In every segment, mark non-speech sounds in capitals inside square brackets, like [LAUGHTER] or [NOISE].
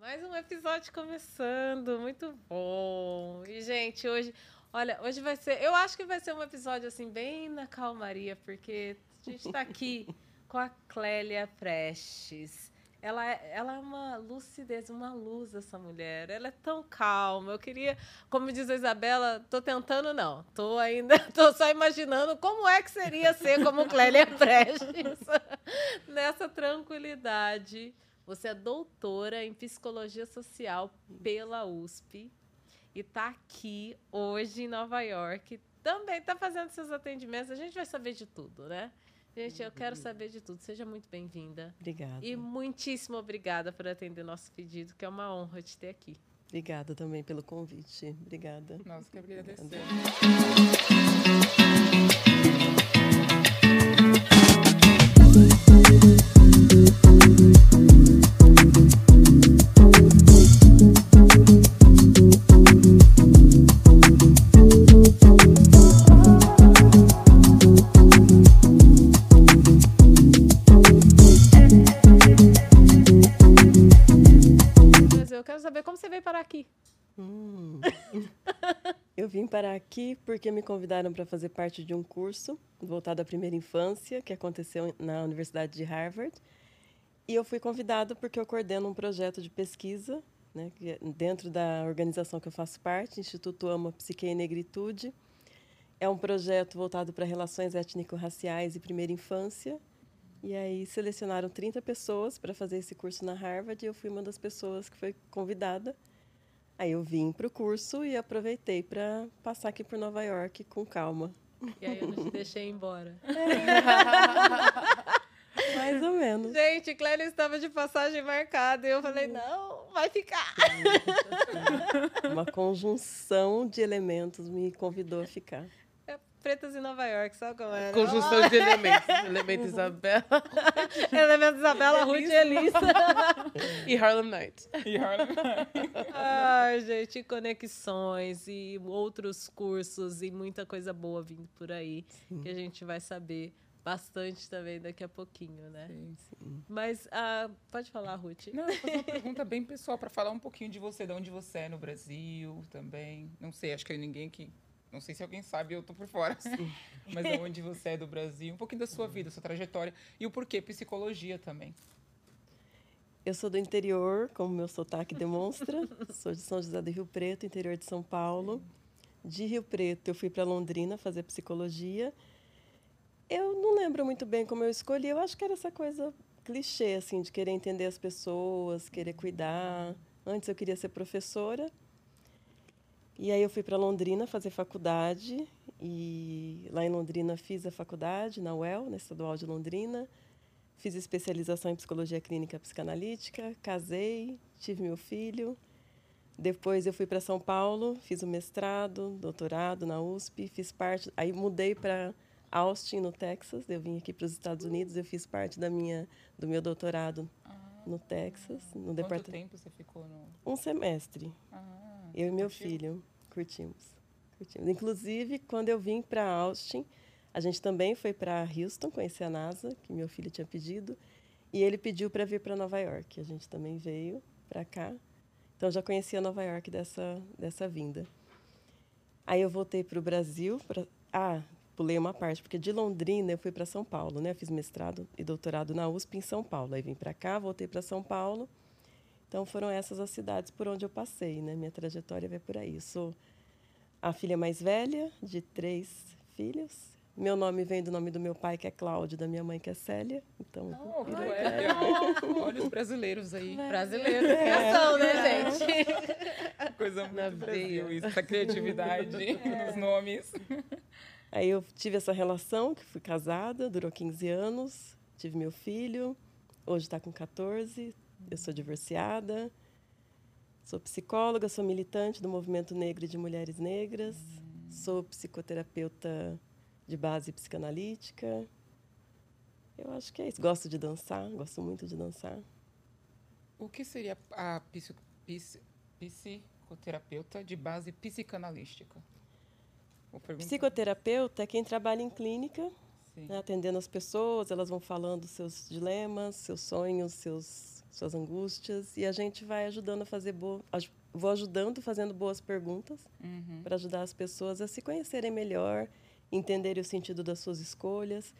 Mais um episódio começando, muito bom. E, gente, hoje, olha, hoje vai ser. Eu acho que vai ser um episódio assim, bem na calmaria, porque a gente está aqui com a Clélia Prestes. Ela é, ela é uma lucidez, uma luz, essa mulher. Ela é tão calma. Eu queria, como diz a Isabela, tô tentando, não. Tô ainda, [LAUGHS] tô só imaginando como é que seria ser como Clélia Prestes. [LAUGHS] Nessa tranquilidade. Você é doutora em psicologia social pela USP e está aqui hoje em Nova York. Também está fazendo seus atendimentos. A gente vai saber de tudo, né? Gente, eu quero saber de tudo. Seja muito bem-vinda. Obrigada. E muitíssimo obrigada por atender nosso pedido, que é uma honra te ter aqui. Obrigada também pelo convite. Obrigada. Nossa, que agradecer. Aqui porque me convidaram para fazer parte de um curso voltado à primeira infância, que aconteceu na Universidade de Harvard. E eu fui convidada porque eu coordeno um projeto de pesquisa né, é dentro da organização que eu faço parte, Instituto Ama Psique e Negritude. É um projeto voltado para relações étnico-raciais e primeira infância. E aí selecionaram 30 pessoas para fazer esse curso na Harvard e eu fui uma das pessoas que foi convidada. Aí eu vim para o curso e aproveitei para passar aqui por Nova York com calma. E aí eu não te deixei embora. [LAUGHS] Mais ou menos. Gente, Clélia estava de passagem marcada e eu falei, não, vai ficar. Uma conjunção de elementos me convidou a ficar. Pretas em Nova York, sabe como é? Né? Conjunção de elementos. Elemento Isabela. [LAUGHS] Elemento Isabela, Ruth e Elisa. e Harlem Night. E Harlem Night. Ai, gente, conexões e outros cursos e muita coisa boa vindo por aí sim. que a gente vai saber bastante também daqui a pouquinho, né? Sim, sim. Mas uh, pode falar, Ruth. Não, eu uma pergunta bem pessoal para falar um pouquinho de você, de onde você é no Brasil também. Não sei, acho que ninguém aqui não sei se alguém sabe, eu tô por fora, assim. [LAUGHS] Mas é onde você é do Brasil, um pouquinho da sua vida, sua trajetória e o porquê psicologia também. Eu sou do interior, como meu sotaque demonstra. [LAUGHS] sou de São José do Rio Preto, interior de São Paulo. De Rio Preto, eu fui para Londrina fazer psicologia. Eu não lembro muito bem como eu escolhi. Eu acho que era essa coisa clichê, assim, de querer entender as pessoas, querer cuidar. Antes eu queria ser professora. E aí eu fui para Londrina fazer faculdade e lá em Londrina fiz a faculdade na UEL, na Estadual de Londrina. Fiz especialização em psicologia clínica psicanalítica, casei, tive meu filho. Depois eu fui para São Paulo, fiz o mestrado, doutorado na USP, fiz parte, aí mudei para Austin, no Texas. Eu vim aqui para os Estados Unidos, eu fiz parte da minha do meu doutorado ah, no Texas, no departamento. Quanto tempo você ficou no? Um semestre. Ah, eu e meu filho. Curtimos. Curtimos. Inclusive, quando eu vim para Austin, a gente também foi para Houston conhecer a NASA, que meu filho tinha pedido, e ele pediu para vir para Nova York. A gente também veio para cá. Então já conhecia Nova York dessa dessa vinda. Aí eu voltei para o Brasil. Pra... Ah, pulei uma parte, porque de Londrina eu fui para São Paulo, né? Eu fiz mestrado e doutorado na USP em São Paulo. Aí vim para cá, voltei para São Paulo então foram essas as cidades por onde eu passei, né? Minha trajetória vai por aí. Eu sou a filha mais velha de três filhos. Meu nome vem do nome do meu pai, que é Cláudio, da minha mãe, que é Célia. Então, oh, é. [LAUGHS] Olha os brasileiros aí. Brasileiros, é. São, né, gente? [LAUGHS] Coisa muito Na Brasil, isso, essa criatividade [LAUGHS] é. nos nomes. Aí eu tive essa relação, que fui casada, durou 15 anos, tive meu filho, hoje está com 14, eu sou divorciada, sou psicóloga, sou militante do movimento negro e de mulheres negras, sou psicoterapeuta de base psicanalítica. Eu acho que é isso. Gosto de dançar, gosto muito de dançar. O que seria a psicoterapeuta de base psicanalística? Psicoterapeuta é quem trabalha em clínica, né, atendendo as pessoas, elas vão falando seus dilemas, seus sonhos, seus suas angústias, e a gente vai ajudando a fazer boa, vou ajudando fazendo boas perguntas Uhum. para ajudar as pessoas a se conhecerem melhor, entenderem o sentido das suas escolhas.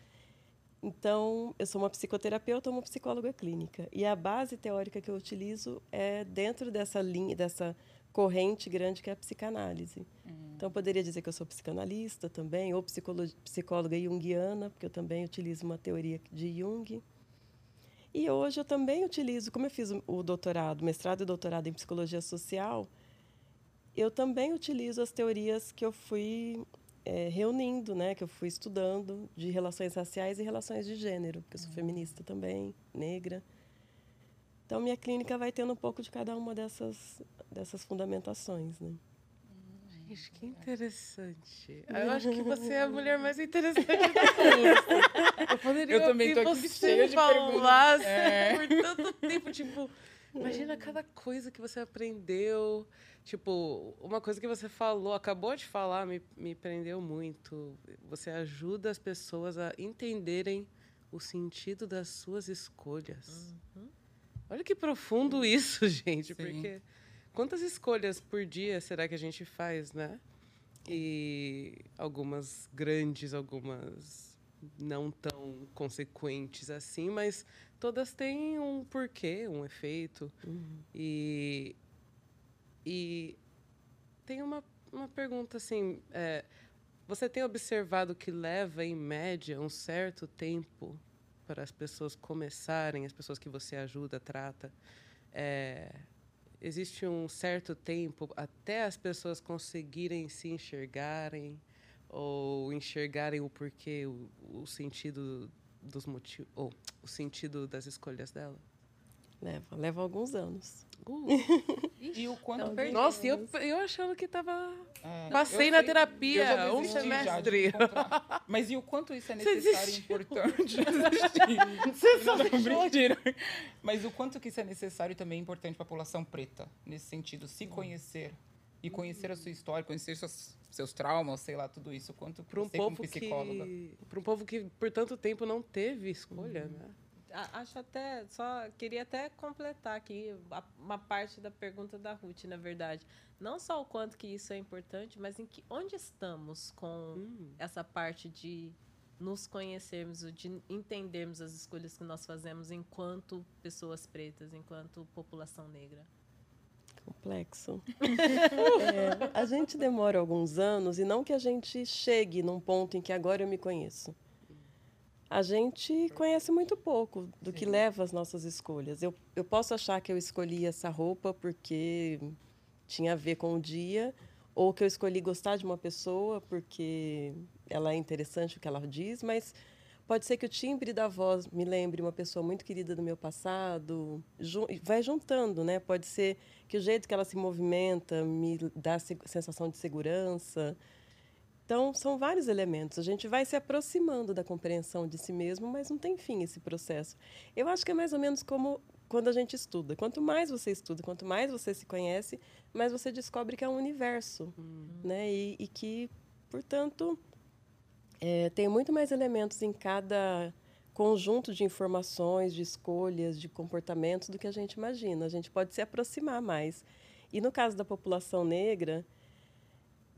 Então, eu sou uma psicoterapeuta, uma psicóloga clínica, e a base teórica que eu utilizo é dentro dessa linha, dessa corrente grande que é a psicanálise. Então, eu poderia dizer que eu sou psicanalista também, ou psicóloga junguiana, porque eu também utilizo uma teoria de Jung. E hoje eu também utilizo, como eu fiz o- doutorado, mestrado e doutorado em psicologia social, eu também utilizo as teorias que eu fui eh, reunindo, né, que eu fui estudando de relações raciais e relações de gênero, porque eu sou feminista também, negra. Então, minha clínica vai tendo um pouco de cada uma dessas, dessas fundamentações. Né? Gente, que interessante. Eu [LAUGHS] acho que você é a mulher mais interessante [LAUGHS] todas. Eu poderia Eu também tô aqui cheia de perguntas. É. [LAUGHS] por tanto tempo, tipo, imagina cada coisa que você aprendeu. Tipo, uma coisa que você falou, acabou de falar, me, me prendeu muito. Você ajuda as pessoas a entenderem o sentido das suas escolhas. Olha que profundo isso, gente, Sim. porque quantas escolhas por dia será que a gente faz, né? E algumas grandes, algumas não tão consequentes assim, mas todas têm um porquê, um efeito. E, e tem uma, uma pergunta assim: é, você tem observado que leva, em média, um certo tempo para as pessoas começarem, as pessoas que você ajuda, trata? É, existe um certo tempo até as pessoas conseguirem se enxergarem ou enxergarem o porquê, o, o sentido dos motivos, ou o sentido das escolhas dela? Leva, leva alguns anos. Uh, E o quanto. Então, perdi. nossa, eu, eu achando que tava. É, Passei eu na sei, terapia um semestre. Mas e o quanto isso é Você necessário e importante? [LAUGHS] Desisti. Não, não, mentira. Mas o quanto que isso é necessário e também é importante para a população preta, nesse sentido, se conhecer. E conhecer a sua história, conhecer seus, seus traumas, sei lá, tudo isso. O Quanto Para um você, povo psicóloga. que. Para um povo que por tanto tempo não teve escolha, né? Acho até, só queria até completar aqui a- uma parte da pergunta da Ruth, na verdade. Não só o quanto que isso é importante, mas em que onde estamos com Hum. essa parte de nos conhecermos, de entendermos as escolhas que nós fazemos enquanto pessoas pretas, enquanto população negra. Complexo. [LAUGHS] É, a gente demora alguns anos e não que a gente chegue num ponto em que agora eu me conheço. A gente conhece muito pouco do que Sim. leva às nossas escolhas. Eu, eu posso achar que eu escolhi essa roupa porque tinha a ver com o dia, ou que eu escolhi gostar de uma pessoa porque ela é interessante o que ela diz, mas pode ser que o timbre da voz me lembre uma pessoa muito querida do meu passado. Vai juntando, né? Pode ser que o jeito que ela se movimenta me dá se- sensação de segurança. Então, são vários elementos. A gente vai se aproximando da compreensão de si mesmo, mas não tem fim esse processo. Eu acho que é mais ou menos como quando a gente estuda. Quanto mais você estuda, quanto mais você se conhece, mais você descobre que é um universo, né? E, e que, portanto, é, tem muito mais elementos em cada conjunto de informações, de escolhas, de comportamentos do que a gente imagina. A gente pode se aproximar mais. E no caso da população negra,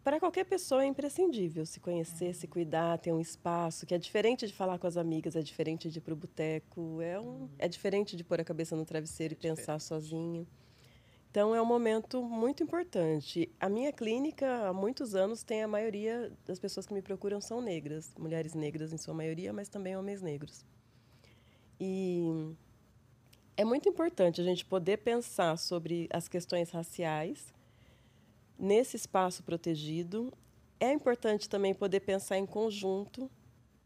para qualquer pessoa é imprescindível se conhecer, se cuidar, ter um espaço, que é diferente de falar com as amigas, é diferente de ir para o boteco, é, um, é diferente de pôr a cabeça no travesseiro e pensar sozinho. Então, é um momento muito importante. A minha clínica, há muitos anos, tem a maioria das pessoas que me procuram são negras, mulheres negras em sua maioria, mas também homens negros. E é muito importante a gente poder pensar sobre as questões raciais nesse espaço protegido. É importante também poder pensar em conjunto.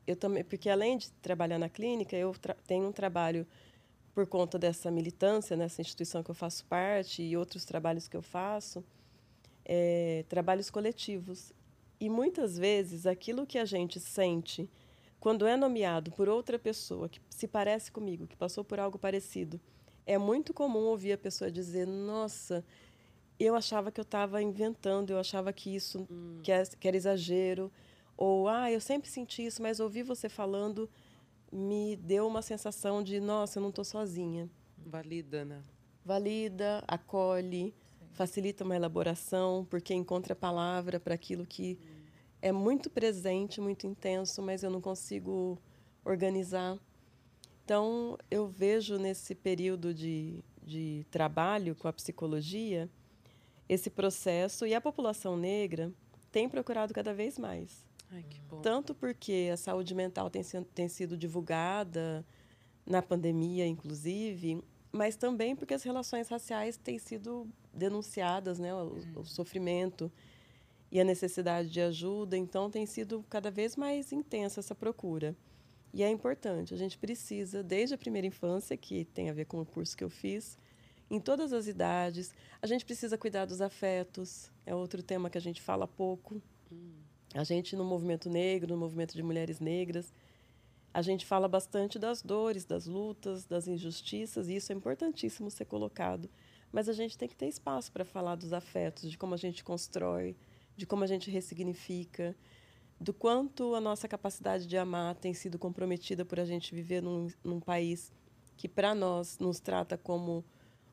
Eu também, porque além de trabalhar na clínica, eu tenho um trabalho por conta dessa militância nessa instituição que eu faço parte e outros trabalhos que eu faço, é, trabalhos coletivos. E muitas vezes aquilo que a gente sente quando é nomeado por outra pessoa que se parece comigo, que passou por algo parecido, é muito comum ouvir a pessoa dizer: Nossa, eu achava que eu estava inventando, eu achava que isso que, é- que era exagero. Ou, ah, eu sempre senti isso, mas ouvir você falando me deu uma sensação de: Nossa, eu não estou sozinha. Valida, né? Valida, acolhe, Sim. facilita uma elaboração, porque encontra a palavra para aquilo que hum. é muito presente, muito intenso, mas eu não consigo organizar. Então, eu vejo nesse período de, de trabalho com a psicologia esse processo e a população negra tem procurado cada vez mais. Ai, Tanto porque a saúde mental tem, tem sido divulgada na pandemia, inclusive, mas também porque as relações raciais têm sido denunciadas, né, o, o, sofrimento e a necessidade de ajuda, então tem sido cada vez mais intensa essa procura. E é importante, a gente precisa, desde a primeira infância, que tem a ver com o curso que eu fiz, em todas as idades, a gente precisa cuidar dos afetos, é outro tema que a gente fala pouco. A gente, no movimento negro, no movimento de mulheres negras, a gente fala bastante das dores, das lutas, das injustiças, e isso é importantíssimo ser colocado. Mas a gente tem que ter espaço para falar dos afetos, de como a gente constrói, de como a gente ressignifica, do quanto a nossa capacidade de amar tem sido comprometida por a gente viver num, num país que, para nós, nos trata como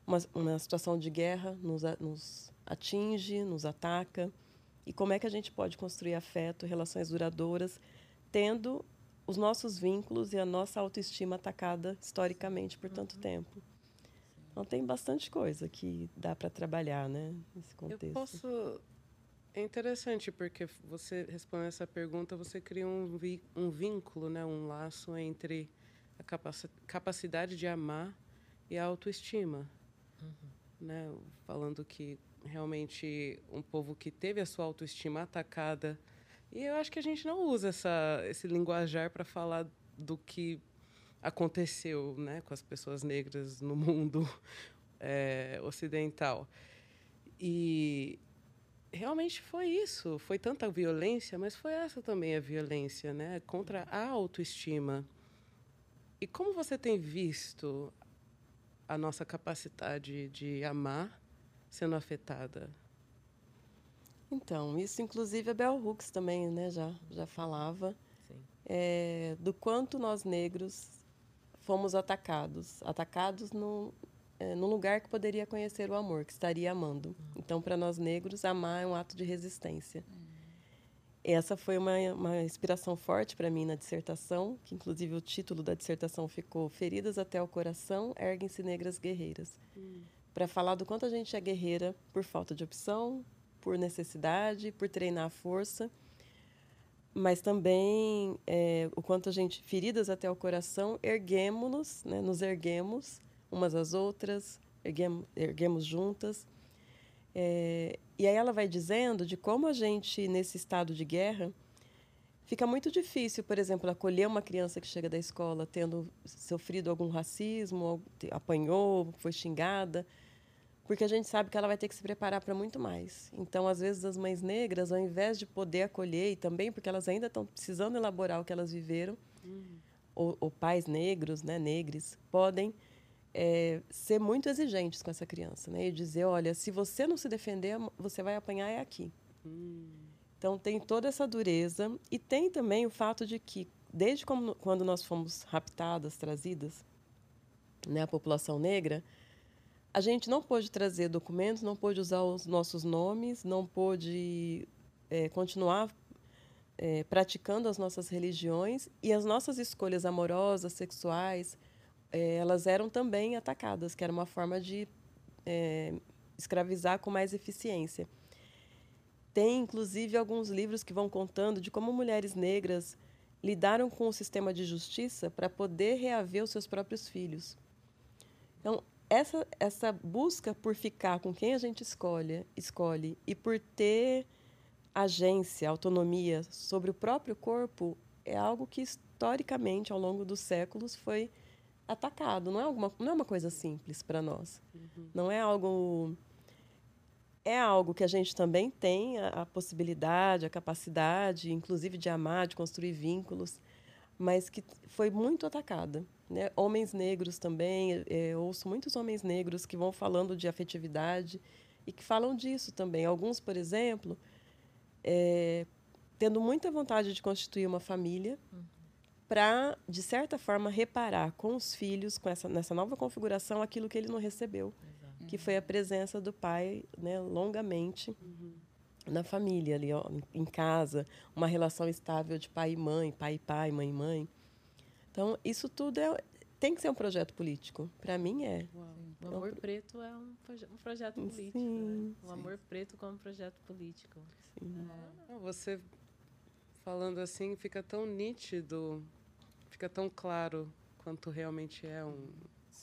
uma, uma situação de guerra, nos, nos atinge, nos ataca e como é que a gente pode construir afeto, relações duradouras, tendo os nossos vínculos e a nossa autoestima atacada historicamente por tanto uhum. tempo. Então tem bastante coisa que dá para trabalhar, né, nesse contexto. Eu posso é interessante porque você respondendo essa pergunta, você cria um, vi, um vínculo, né, um laço entre a capacidade de amar e a autoestima, uhum. né? Falando que realmente um povo que teve a sua autoestima atacada. E eu acho que a gente não usa essa, esse linguajar para falar do que aconteceu né, com as pessoas negras no [LAUGHS] mundo é, ocidental. E realmente foi isso. Foi tanta violência, mas foi essa também a violência né, contra a autoestima. E como você tem visto a nossa capacidade de amar sendo afetada? Então, isso inclusive a Bell Hooks também né, já, já falava é, do quanto nós negros fomos atacados. Atacados no, é, num lugar que poderia conhecer o amor, que estaria amando. Uhum. Então, para nós negros, amar é um ato de resistência. Uhum. Essa foi uma, uma inspiração forte para mim na dissertação, que inclusive o título da dissertação ficou Feridas até o Coração, Erguem-se Negras Guerreiras. Uhum para falar do quanto a gente é guerreira por falta de opção, por necessidade, por treinar a força, mas também é, o quanto a gente, feridas até o coração, erguemos-nos, né, nos erguemos umas às outras, erguemos, erguemos juntas. É, e aí ela vai dizendo de como a gente, nesse estado de guerra, fica muito difícil, por exemplo, acolher uma criança que chega da escola tendo sofrido algum racismo, apanhou, foi xingada porque a gente sabe que ela vai ter que se preparar para muito mais. Então, às vezes, as mães negras, ao invés de poder acolher, e também porque elas ainda estão precisando elaborar o que elas viveram, uhum. ou, ou, pais negros, né, negres, podem é, ser muito exigentes com essa criança, né, e dizer, olha, se você não se defender, você vai apanhar é aqui. Uhum. Então, tem toda essa dureza, e tem também o fato de que, desde como, quando nós fomos raptadas, trazidas, né, a população negra, a gente não pôde trazer documentos, não pôde usar os nossos nomes, não pôde é, continuar é, praticando as nossas religiões e as nossas escolhas amorosas, sexuais, é, elas eram também atacadas, que era uma forma de é, escravizar com mais eficiência. Tem, inclusive, alguns livros que vão contando de como mulheres negras lidaram com o sistema de justiça para poder reaver os seus próprios filhos. Então, essa, essa busca por ficar com quem a gente escolhe, escolhe e por ter agência, autonomia sobre o próprio corpo é algo que historicamente, ao longo dos séculos, foi atacado. Não é, alguma, não é uma coisa simples para nós. Uhum. Não é algo. É algo que a gente também tem a, a possibilidade, a capacidade, inclusive de amar, de construir vínculos, mas que foi muito atacada. Né? Homens negros também, é, ouço muitos homens negros que vão falando de afetividade e que falam disso também. Alguns, por exemplo, é, tendo muita vontade de constituir uma família, uhum. Para, de certa forma, reparar com os filhos, com essa, nessa nova configuração, aquilo que ele não recebeu, Exato. que foi a presença do pai né, longamente uhum. na família, ali, ó, em casa, uma relação estável de pai e mãe, pai e pai, mãe e mãe. Então, isso tudo é, tem que ser um projeto político. Para mim, é. Uau. O Amor é um... Preto é um, um projeto político. Sim, né? O Amor Preto como projeto político. Sim. É. Você falando assim fica tão nítido, fica tão claro quanto realmente é um,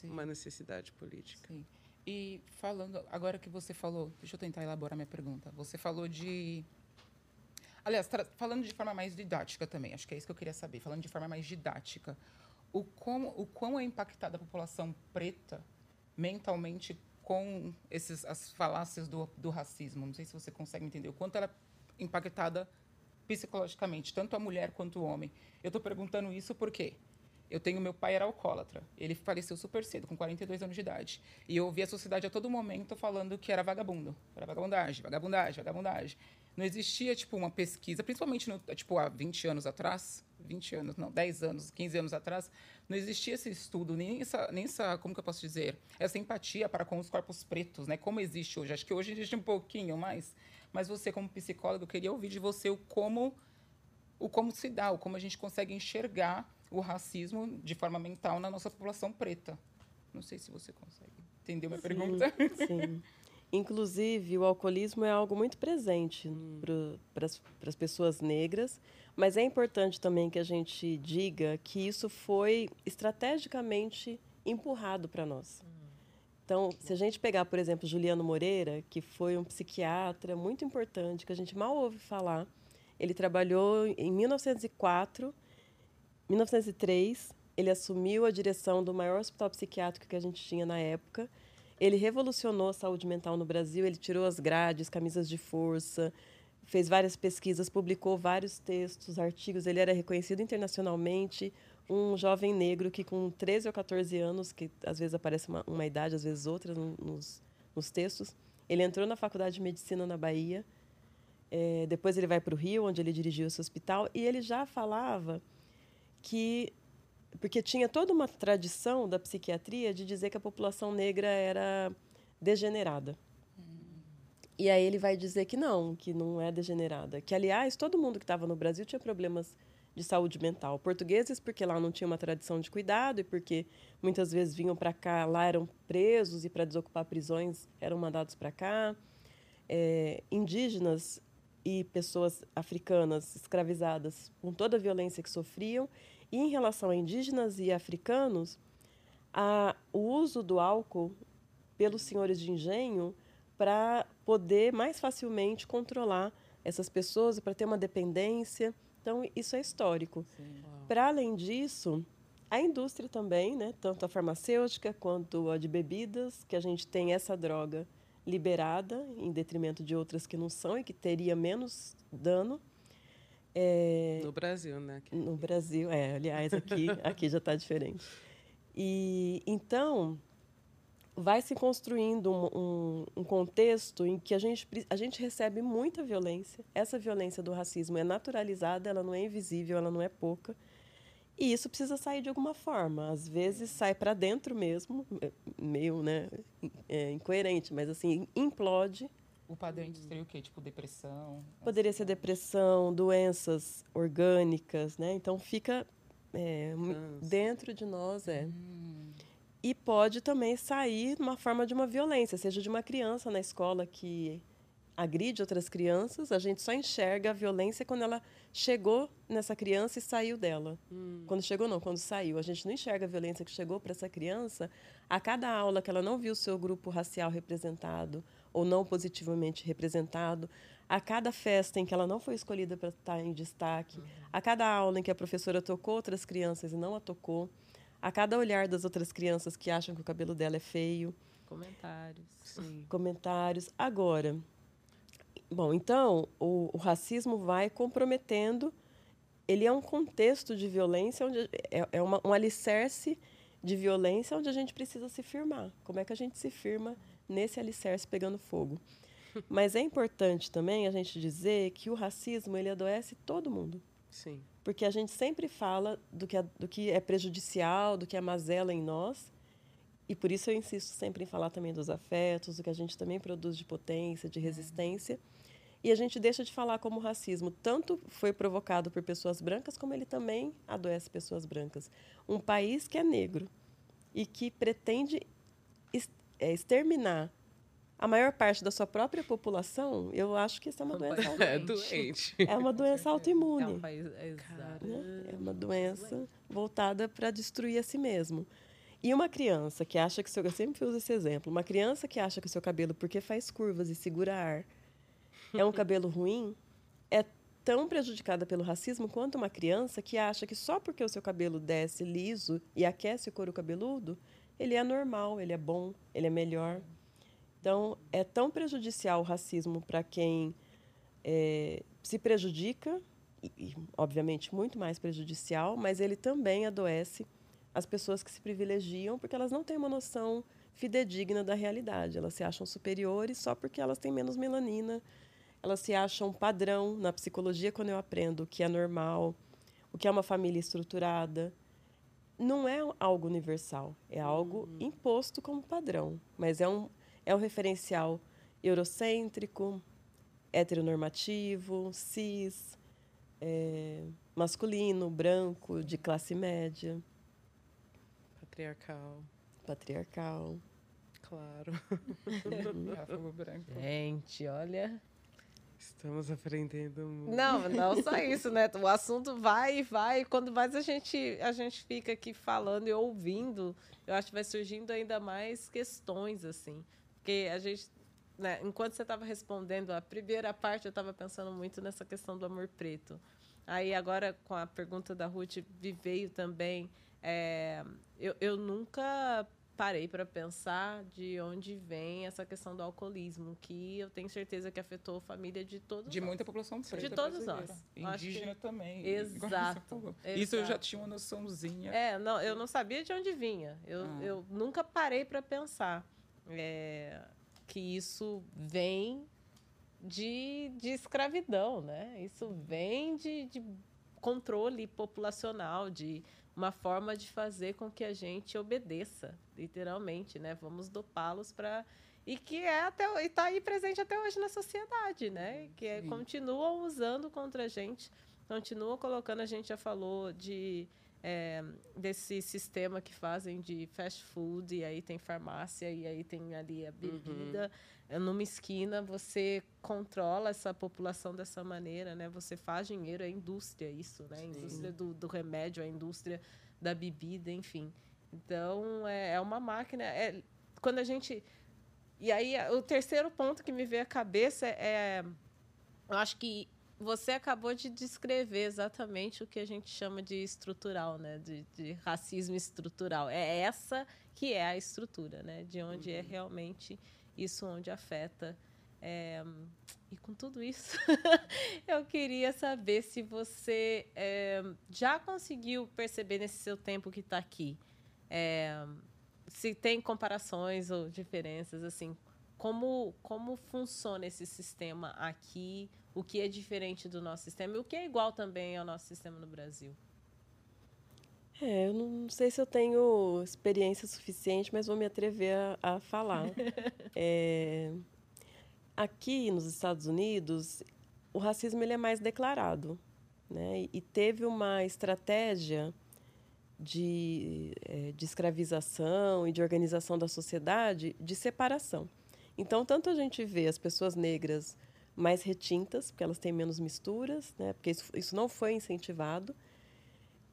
uma necessidade política. Sim. E falando, agora que você falou, deixa eu tentar elaborar minha pergunta. Você falou de. Aliás, falando de forma mais didática também, acho que é isso que eu queria saber. Falando de forma mais didática, o, como, o quão é impactada a população preta mentalmente com esses, as falácias do, do racismo? Não sei se você consegue entender o quanto ela é impactada psicologicamente, tanto a mulher quanto o homem. Eu estou perguntando isso porque eu tenho meu pai era alcoólatra. Ele faleceu super cedo, com 42 anos de idade. E eu ouvi a sociedade a todo momento falando que era vagabundo, era vagabundagem, vagabundagem, vagabundagem. Não existia tipo uma pesquisa, principalmente no, tipo há 20 anos atrás, 20 anos, não, 10 anos, 15 anos atrás, não existia esse estudo, nem essa, nem essa, como que eu posso dizer, essa empatia para com os corpos pretos, né? Como existe hoje. Acho que hoje existe um pouquinho mais, mas você, como psicólogo, eu queria ouvir de você o como, o como se dá, o como a gente consegue enxergar o racismo de forma mental na nossa população preta. Não sei se você consegue entender minha sim, pergunta. Sim. Inclusive, o alcoolismo é algo muito presente hum. para as pessoas negras, mas é importante também que a gente diga que isso foi estrategicamente empurrado para nós. Hum. Então, se a gente pegar, por exemplo, Juliano Moreira, que foi um psiquiatra muito importante, que a gente mal ouve falar, ele trabalhou em 1904, 1903, ele assumiu a direção do maior hospital psiquiátrico que a gente tinha na época. Ele revolucionou a saúde mental no Brasil, ele tirou as grades, camisas de força, fez várias pesquisas, publicou vários textos, artigos, ele era reconhecido internacionalmente um jovem negro que com 13 ou 14 anos, que às vezes aparece uma, uma idade, às vezes outra nos, nos textos, ele entrou na faculdade de medicina na Bahia. É, depois ele vai para o Rio, onde ele dirigiu esse hospital, e ele já falava que porque tinha toda uma tradição da psiquiatria de dizer que a população negra era degenerada. E aí ele vai dizer que não, que não é degenerada. Que, aliás, todo mundo que estava no Brasil tinha problemas de saúde mental. Portugueses, porque lá não tinha uma tradição de cuidado e porque muitas vezes vinham para cá, lá eram presos e para desocupar prisões eram mandados para cá. É, indígenas e pessoas africanas escravizadas com toda a violência que sofriam. E em relação a indígenas e africanos, a, o uso do álcool pelos senhores de engenho para poder mais facilmente controlar essas pessoas e para ter uma dependência então, isso é histórico. Para além disso, a indústria também, né, tanto a farmacêutica quanto a de bebidas, que a gente tem essa droga liberada, em detrimento de outras que não são e que teria menos dano. É, no Brasil, né? No Brasil, é. Aliás, aqui, [LAUGHS] aqui já está diferente. E então vai se construindo um, um, um, contexto em que a gente, a gente recebe muita violência. Essa violência do racismo é naturalizada, ela não é invisível, ela não é pouca. E isso precisa sair de alguma forma. Às vezes sai para dentro mesmo, é, meio né, é, incoerente, mas assim, implode. O padrão seria o quê? Tipo depressão? Poderia ser depressão, doenças orgânicas, né? Então fica é, dentro de nós, é. Hum e pode também sair uma forma de uma violência, seja de uma criança na escola que agride outras crianças, a gente só enxerga a violência quando ela chegou nessa criança e saiu dela. Hum. Quando chegou, não, quando saiu. A gente não enxerga a violência que chegou para essa criança a cada aula que ela não viu o seu grupo racial representado ou não positivamente representado, a cada festa em que ela não foi escolhida para estar em destaque, uhum. a cada aula em que a professora tocou outras crianças e não a tocou a cada olhar das outras crianças que acham que o cabelo dela é feio. Comentários. Sim. Comentários. Agora, bom, então o, o, racismo vai comprometendo. Ele é um contexto de violência, onde é, é uma, um alicerce de violência onde a gente precisa se firmar. Como é que a gente se firma nesse alicerce pegando fogo? [LAUGHS] Mas é importante também a gente dizer que o racismo ele adoece todo mundo. Sim. Porque a gente sempre fala do que é, do que é prejudicial, do que é mazela em nós, e por isso eu insisto sempre em falar também dos afetos, do que a gente também produz de potência, de resistência. E a gente deixa de falar como o racismo tanto foi provocado por pessoas brancas, como ele também adoece pessoas brancas. Um país que é negro e que pretende é, exterminar a maior parte da sua própria população, eu acho que isso é uma doença [LAUGHS] é doente. É uma doença autoimune. É, um país, é, né? é uma doença voltada para destruir a si mesmo. E uma criança que acha que seu. Eu sempre uso esse exemplo. Uma criança que acha que o seu cabelo, porque faz curvas e segura ar, é um cabelo [LAUGHS] ruim, é tão prejudicada pelo racismo quanto uma criança que acha que só porque o seu cabelo desce liso e aquece o couro cabeludo, ele é normal, ele é bom, ele é melhor. Então, é tão prejudicial o racismo para quem é, se prejudica, e, e, obviamente muito mais prejudicial, mas ele também adoece as pessoas que se privilegiam porque elas não têm uma noção fidedigna da realidade. Elas se acham superiores só porque elas têm menos melanina, elas se acham padrão. Na psicologia, quando eu aprendo o que é normal, o que é uma família estruturada, não é algo universal, é algo uhum. imposto como padrão, mas é um é um referencial eurocêntrico, heteronormativo, cis, é, masculino, branco, de classe média. Patriarcal. Patriarcal. Claro. [LAUGHS] Gente, olha. Estamos aprendendo muito. Não, não só isso, né? O assunto vai e vai. Quando mais a gente, a gente fica aqui falando e ouvindo, eu acho que vai surgindo ainda mais questões, assim. Porque a gente, né, enquanto você estava respondendo a primeira parte, eu estava pensando muito nessa questão do amor preto. Aí agora com a pergunta da Ruth me veio também. É, eu, eu nunca parei para pensar de onde vem essa questão do alcoolismo, que eu tenho certeza que afetou a família de todos De nós. muita população preta De todos nós. Indígena que... também. Exato, Isso eu já tinha uma noçãozinha. É, não, eu não sabia de onde vinha. Eu, ah. eu nunca parei para pensar é, que isso vem de, de escravidão, né? Isso vem de, de controle populacional, de uma forma de fazer com que a gente obedeça, literalmente, né? Vamos dopá-los para e que é até está aí presente até hoje na sociedade, né? Que é, continuam usando contra a gente, continuam colocando a gente já falou de é, desse sistema que fazem de fast food, e aí tem farmácia, e aí tem ali a bebida. Uhum. Numa esquina, você controla essa população dessa maneira, né? Você faz dinheiro, é indústria isso, né? A indústria do, do remédio, a indústria da bebida, enfim. Então, é, é uma máquina... É, quando a gente... E aí, o terceiro ponto que me veio à cabeça é... Eu acho que você acabou de descrever exatamente o que a gente chama de estrutural, né? De, de racismo estrutural. É essa que é a estrutura, né? De onde é uhum. é realmente isso onde afeta. É... E com tudo isso, [LAUGHS] eu queria saber se você é, já conseguiu perceber nesse seu tempo que está aqui, é, se tem comparações ou diferenças, assim, como, como funciona esse sistema aqui o que é diferente do nosso sistema e o que é igual também ao nosso sistema no Brasil? É, eu não sei se eu tenho experiência suficiente, mas vou me atrever a, a falar. [LAUGHS] é, aqui nos Estados Unidos, o racismo ele é mais declarado, né? E teve uma estratégia de, é, de escravização e de organização da sociedade de separação. Então, tanto a gente vê as pessoas negras mais retintas, porque elas têm menos misturas, né? porque isso, isso não foi incentivado.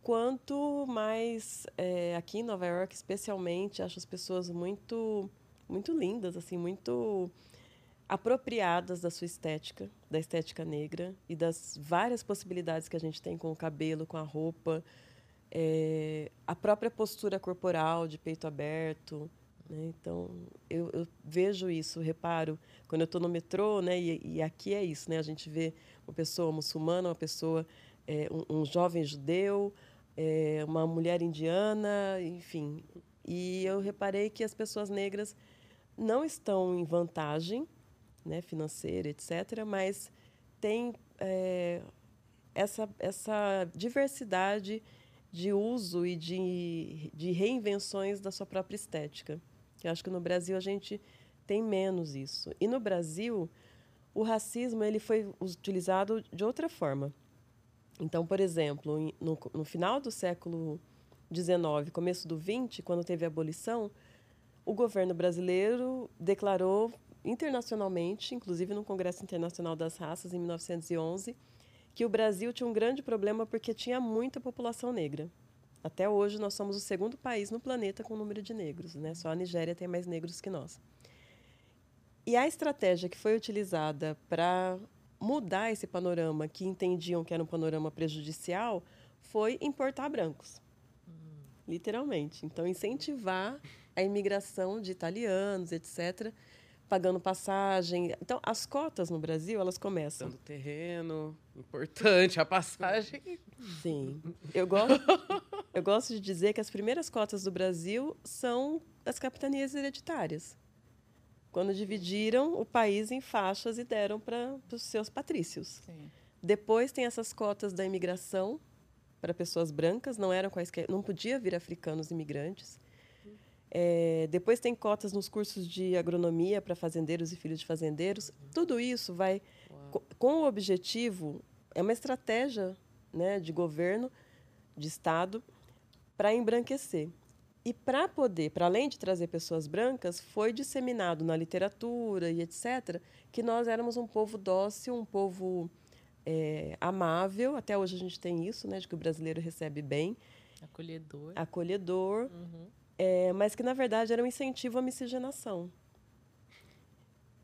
Quanto mais, é, aqui em Nova York, especialmente, acho as pessoas muito, muito lindas, assim, muito apropriadas da sua estética, da estética negra e das várias possibilidades que a gente tem com o cabelo, com a roupa, é, a própria postura corporal de peito aberto, né? Então, eu, eu, vejo isso, reparo, quando eu estou no metrô, né? E, e, aqui é isso, né? A gente vê uma pessoa muçulmana, uma pessoa, é, um, um, jovem judeu, é, uma mulher indiana, enfim. E eu reparei que as pessoas negras não estão em vantagem né, financeira, etc., mas têm é, essa, essa diversidade de uso e de, de reinvenções da sua própria estética. Eu acho que no Brasil a gente tem menos isso. E no Brasil, o racismo ele foi utilizado de outra forma. Então, por exemplo, no, no final do século XIX, começo do XX, quando teve a abolição, o governo brasileiro declarou internacionalmente, inclusive no Congresso Internacional das Raças, em 1911, que o Brasil tinha um grande problema porque tinha muita população negra. Até hoje, nós somos o segundo país no planeta com o número de negros. Né? Só a Nigéria tem mais negros que nós. E a estratégia que foi utilizada para mudar esse panorama, que entendiam que era um panorama prejudicial, foi importar brancos. Literalmente. Então, incentivar a imigração de italianos, etc., pagando passagem. Então, as cotas no Brasil, elas começam. Dando terreno, importante, a passagem. Sim. Eu gosto, [LAUGHS] eu gosto de dizer que as primeiras cotas do Brasil são as capitanias hereditárias. Quando dividiram o país em faixas e deram para os seus patrícios. Sim. Depois tem essas cotas da imigração para pessoas brancas, não eram quaisquer, não podia vir africanos imigrantes. É, depois tem cotas nos cursos de agronomia para fazendeiros e filhos de fazendeiros. Tudo isso vai com, com o objetivo, é uma estratégia né, de governo, de Estado, para embranquecer. E para poder, para além de trazer pessoas brancas, foi disseminado na literatura e etc., que nós éramos um povo dócil, um povo é, amável. Até hoje a gente tem isso, né, de que o brasileiro recebe bem. Acolhedor. Acolhedor. Uhum é, mas que na verdade era um incentivo à miscigenação.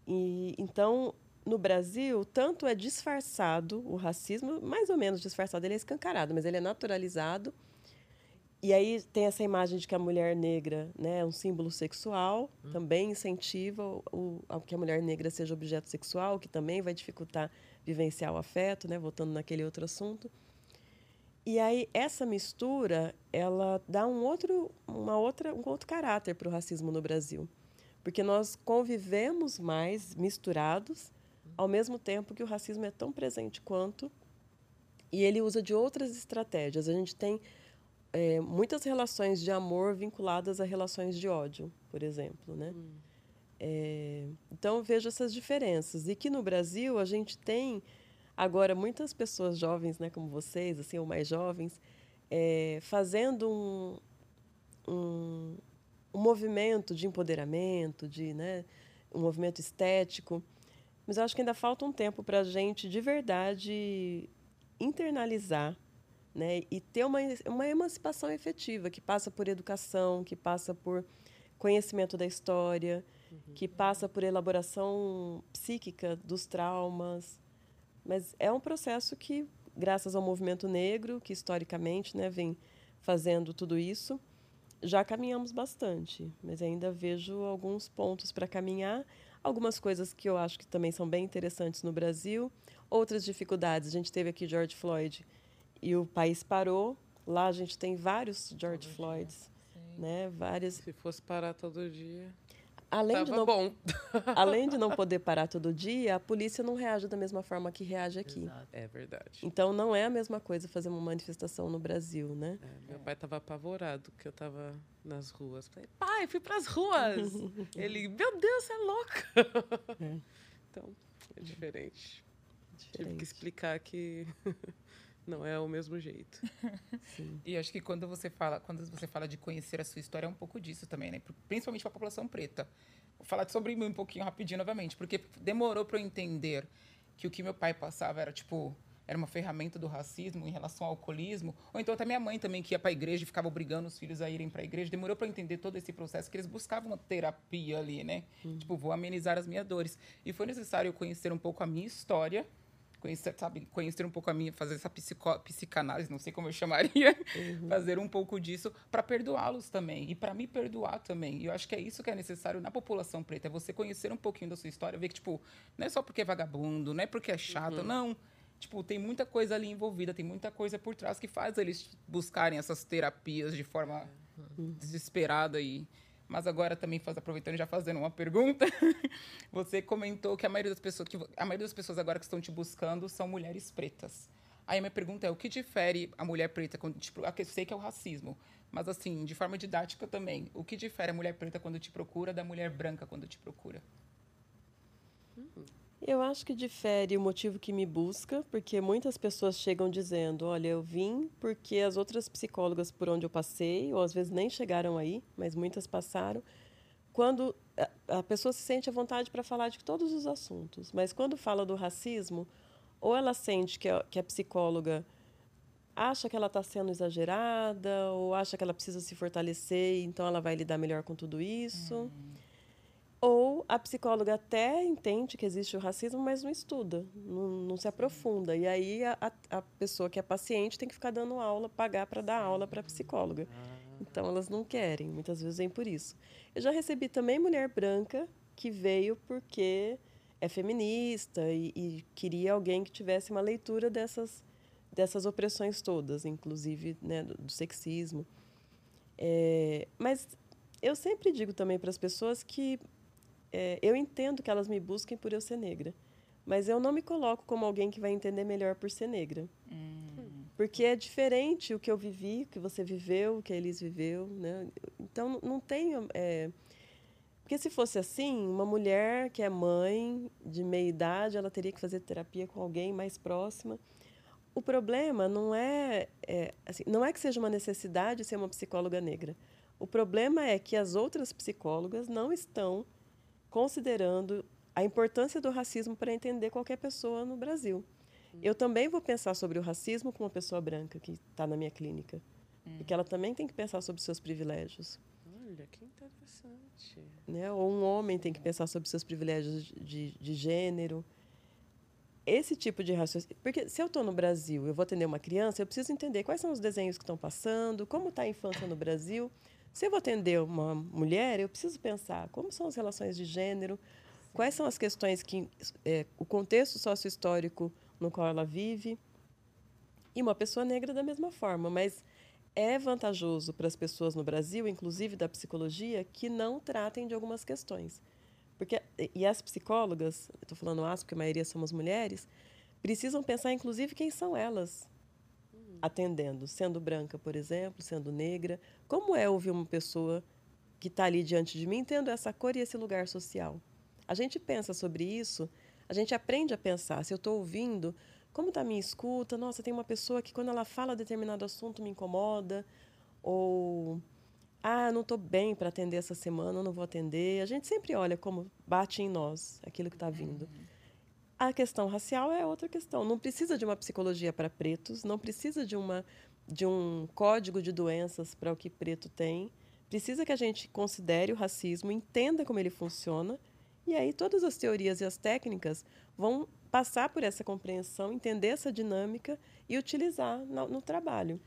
E então, no Brasil, tanto é disfarçado o racismo, mais ou menos disfarçado, ele é escancarado, mas ele é naturalizado. E aí tem essa imagem de que a mulher negra né, é um símbolo sexual, hum. também incentiva o, o, que a mulher negra seja objeto sexual, que também vai dificultar vivenciar o afeto, né, voltando naquele outro assunto. E aí essa mistura, ela dá um outro, uma outra, um outro caráter para o racismo no Brasil, porque nós convivemos mais misturados, ao mesmo tempo que o racismo é tão presente quanto, e ele usa de outras estratégias. A gente tem é, muitas relações de amor vinculadas a relações de ódio, por exemplo, né? Hum. É, então vejo essas diferenças e que no Brasil a gente tem Agora, muitas pessoas jovens, né, como vocês, assim, ou mais jovens, é, fazendo um, um, um, movimento de empoderamento, de, né, um movimento estético. Mas eu acho que ainda falta um tempo para a gente, de verdade, internalizar né, e ter uma, uma emancipação efetiva, que passa por educação, que passa por conhecimento da história, uhum. que passa por elaboração psíquica dos traumas, mas é um processo que, graças ao movimento negro, que historicamente né, vem fazendo tudo isso, já caminhamos bastante. Mas ainda vejo alguns pontos para caminhar. Algumas coisas que eu acho que também são bem interessantes no Brasil. Outras dificuldades. A gente teve aqui George Floyd e o país parou. Lá a gente tem vários George todo Floyds. Né? Várias... Se fosse parar todo dia além Tava de não, bom. [LAUGHS] além de não poder parar todo dia, a polícia não reage da mesma forma que reage aqui. Exato. É verdade. Então não é a mesma coisa fazer uma manifestação no Brasil, né? É, meu pai estava apavorado que eu estava nas ruas. Falei, pai, fui para as ruas. [LAUGHS] Ele, meu Deus, você é louca. É. [LAUGHS] Então, é diferente. diferente. Tive que explicar que não é o mesmo jeito. [LAUGHS] e acho que quando você fala, quando você fala de conhecer a sua história é um pouco disso também, né? Principalmente para a população preta. Vou falar sobre mim um pouquinho rapidinho novamente, porque demorou para eu entender que o que meu pai passava era tipo era uma ferramenta do racismo em relação ao alcoolismo, ou então até minha mãe também que ia para a igreja e ficava obrigando os filhos a irem para a igreja, demorou para entender todo esse processo que eles buscavam uma terapia ali, né? Hum. Tipo, vou amenizar as minhas dores. E foi necessário eu conhecer um pouco a minha história conhecer, sabe, conhecer um pouco a minha, fazer essa psico, psicanálise, não sei como eu chamaria, uhum. [LAUGHS] fazer um pouco disso para perdoá-los também e para me perdoar também. E eu acho que é isso que é necessário na população preta, é você conhecer um pouquinho da sua história, ver que tipo, não é só porque é vagabundo, não é porque é chato, uhum. não. Tipo, tem muita coisa ali envolvida, tem muita coisa por trás que faz eles buscarem essas terapias de forma uhum. desesperada e mas agora também faz, aproveitando já fazendo uma pergunta, [LAUGHS] você comentou que a maioria das pessoas que a maioria das pessoas agora que estão te buscando são mulheres pretas. Aí minha pergunta é, o que difere a mulher preta quando procura? Eu sei que é o racismo, mas assim, de forma didática também. O que difere a mulher preta quando te procura da mulher branca quando te procura? Eu acho que difere o motivo que me busca, porque muitas pessoas chegam dizendo: olha, eu vim porque as outras psicólogas por onde eu passei, ou às vezes nem chegaram aí, mas muitas passaram. Quando a pessoa se sente à vontade para falar de todos os assuntos, mas quando fala do racismo, ou ela sente que a, que a psicóloga acha que ela está sendo exagerada, ou acha que ela precisa se fortalecer, então ela vai lidar melhor com tudo isso. Uhum. Ou a psicóloga até entende que existe o racismo, mas não estuda, não, não se aprofunda. E aí a, a, pessoa que é paciente tem que ficar dando aula, pagar para dar aula para a psicóloga. Então elas não querem, muitas vezes vem por isso. Eu já recebi também mulher branca que veio porque é feminista e, e queria alguém que tivesse uma leitura dessas, dessas opressões todas, inclusive né, do, do sexismo. É, mas eu sempre digo também para as pessoas que é, eu entendo que elas me busquem por eu ser negra, mas eu não me coloco como alguém que vai entender melhor por ser negra. Hum. Porque é diferente o que eu vivi, o que você viveu, o que a Elis viveu. Né? Então, não tenho. É... Porque se fosse assim, uma mulher que é mãe, de meia idade, ela teria que fazer terapia com alguém mais próxima. O problema não é, é assim, não é que seja uma necessidade ser uma psicóloga negra. O problema é que as outras psicólogas não estão considerando a importância do racismo para entender qualquer pessoa no Brasil. Uhum. Eu também vou pensar sobre o racismo com uma pessoa branca que está na minha clínica. Uhum. Porque ela também tem que pensar sobre seus privilégios. Olha, que interessante. Né? Ou um homem tem que pensar sobre seus privilégios de, de gênero. Esse tipo de raciocínio. Porque se eu estou no Brasil, eu vou atender uma criança, eu preciso entender quais são os desenhos que estão passando, como está a infância no Brasil. Se eu vou atender uma mulher, eu preciso pensar como são as relações de gênero, quais são as questões que é, o contexto sociohistórico no qual ela vive. E uma pessoa negra da mesma forma, mas é vantajoso para as pessoas no Brasil, inclusive da psicologia, que não tratem de algumas questões. Porque e as psicólogas, estou falando as porque a maioria somos mulheres, precisam pensar inclusive quem são elas atendendo, sendo branca, por exemplo, sendo negra. Como é ouvir uma pessoa que está ali diante de mim tendo essa cor e esse lugar social? A gente pensa sobre isso, a gente aprende a pensar. Se eu estou ouvindo, como está a minha escuta? Nossa, tem uma pessoa que, quando ela fala determinado assunto, me incomoda. Ou, ah, não estou bem para atender essa semana, não vou atender. A gente sempre olha como bate em nós aquilo que está vindo. Uhum. A questão racial é outra questão. Não precisa de uma psicologia para pretos, não precisa de, uma, de um código de doenças para o que preto tem. Precisa que a gente considere o racismo, entenda como ele funciona, e aí todas as teorias e as técnicas vão passar por essa compreensão, entender essa dinâmica e utilizar no, no trabalho.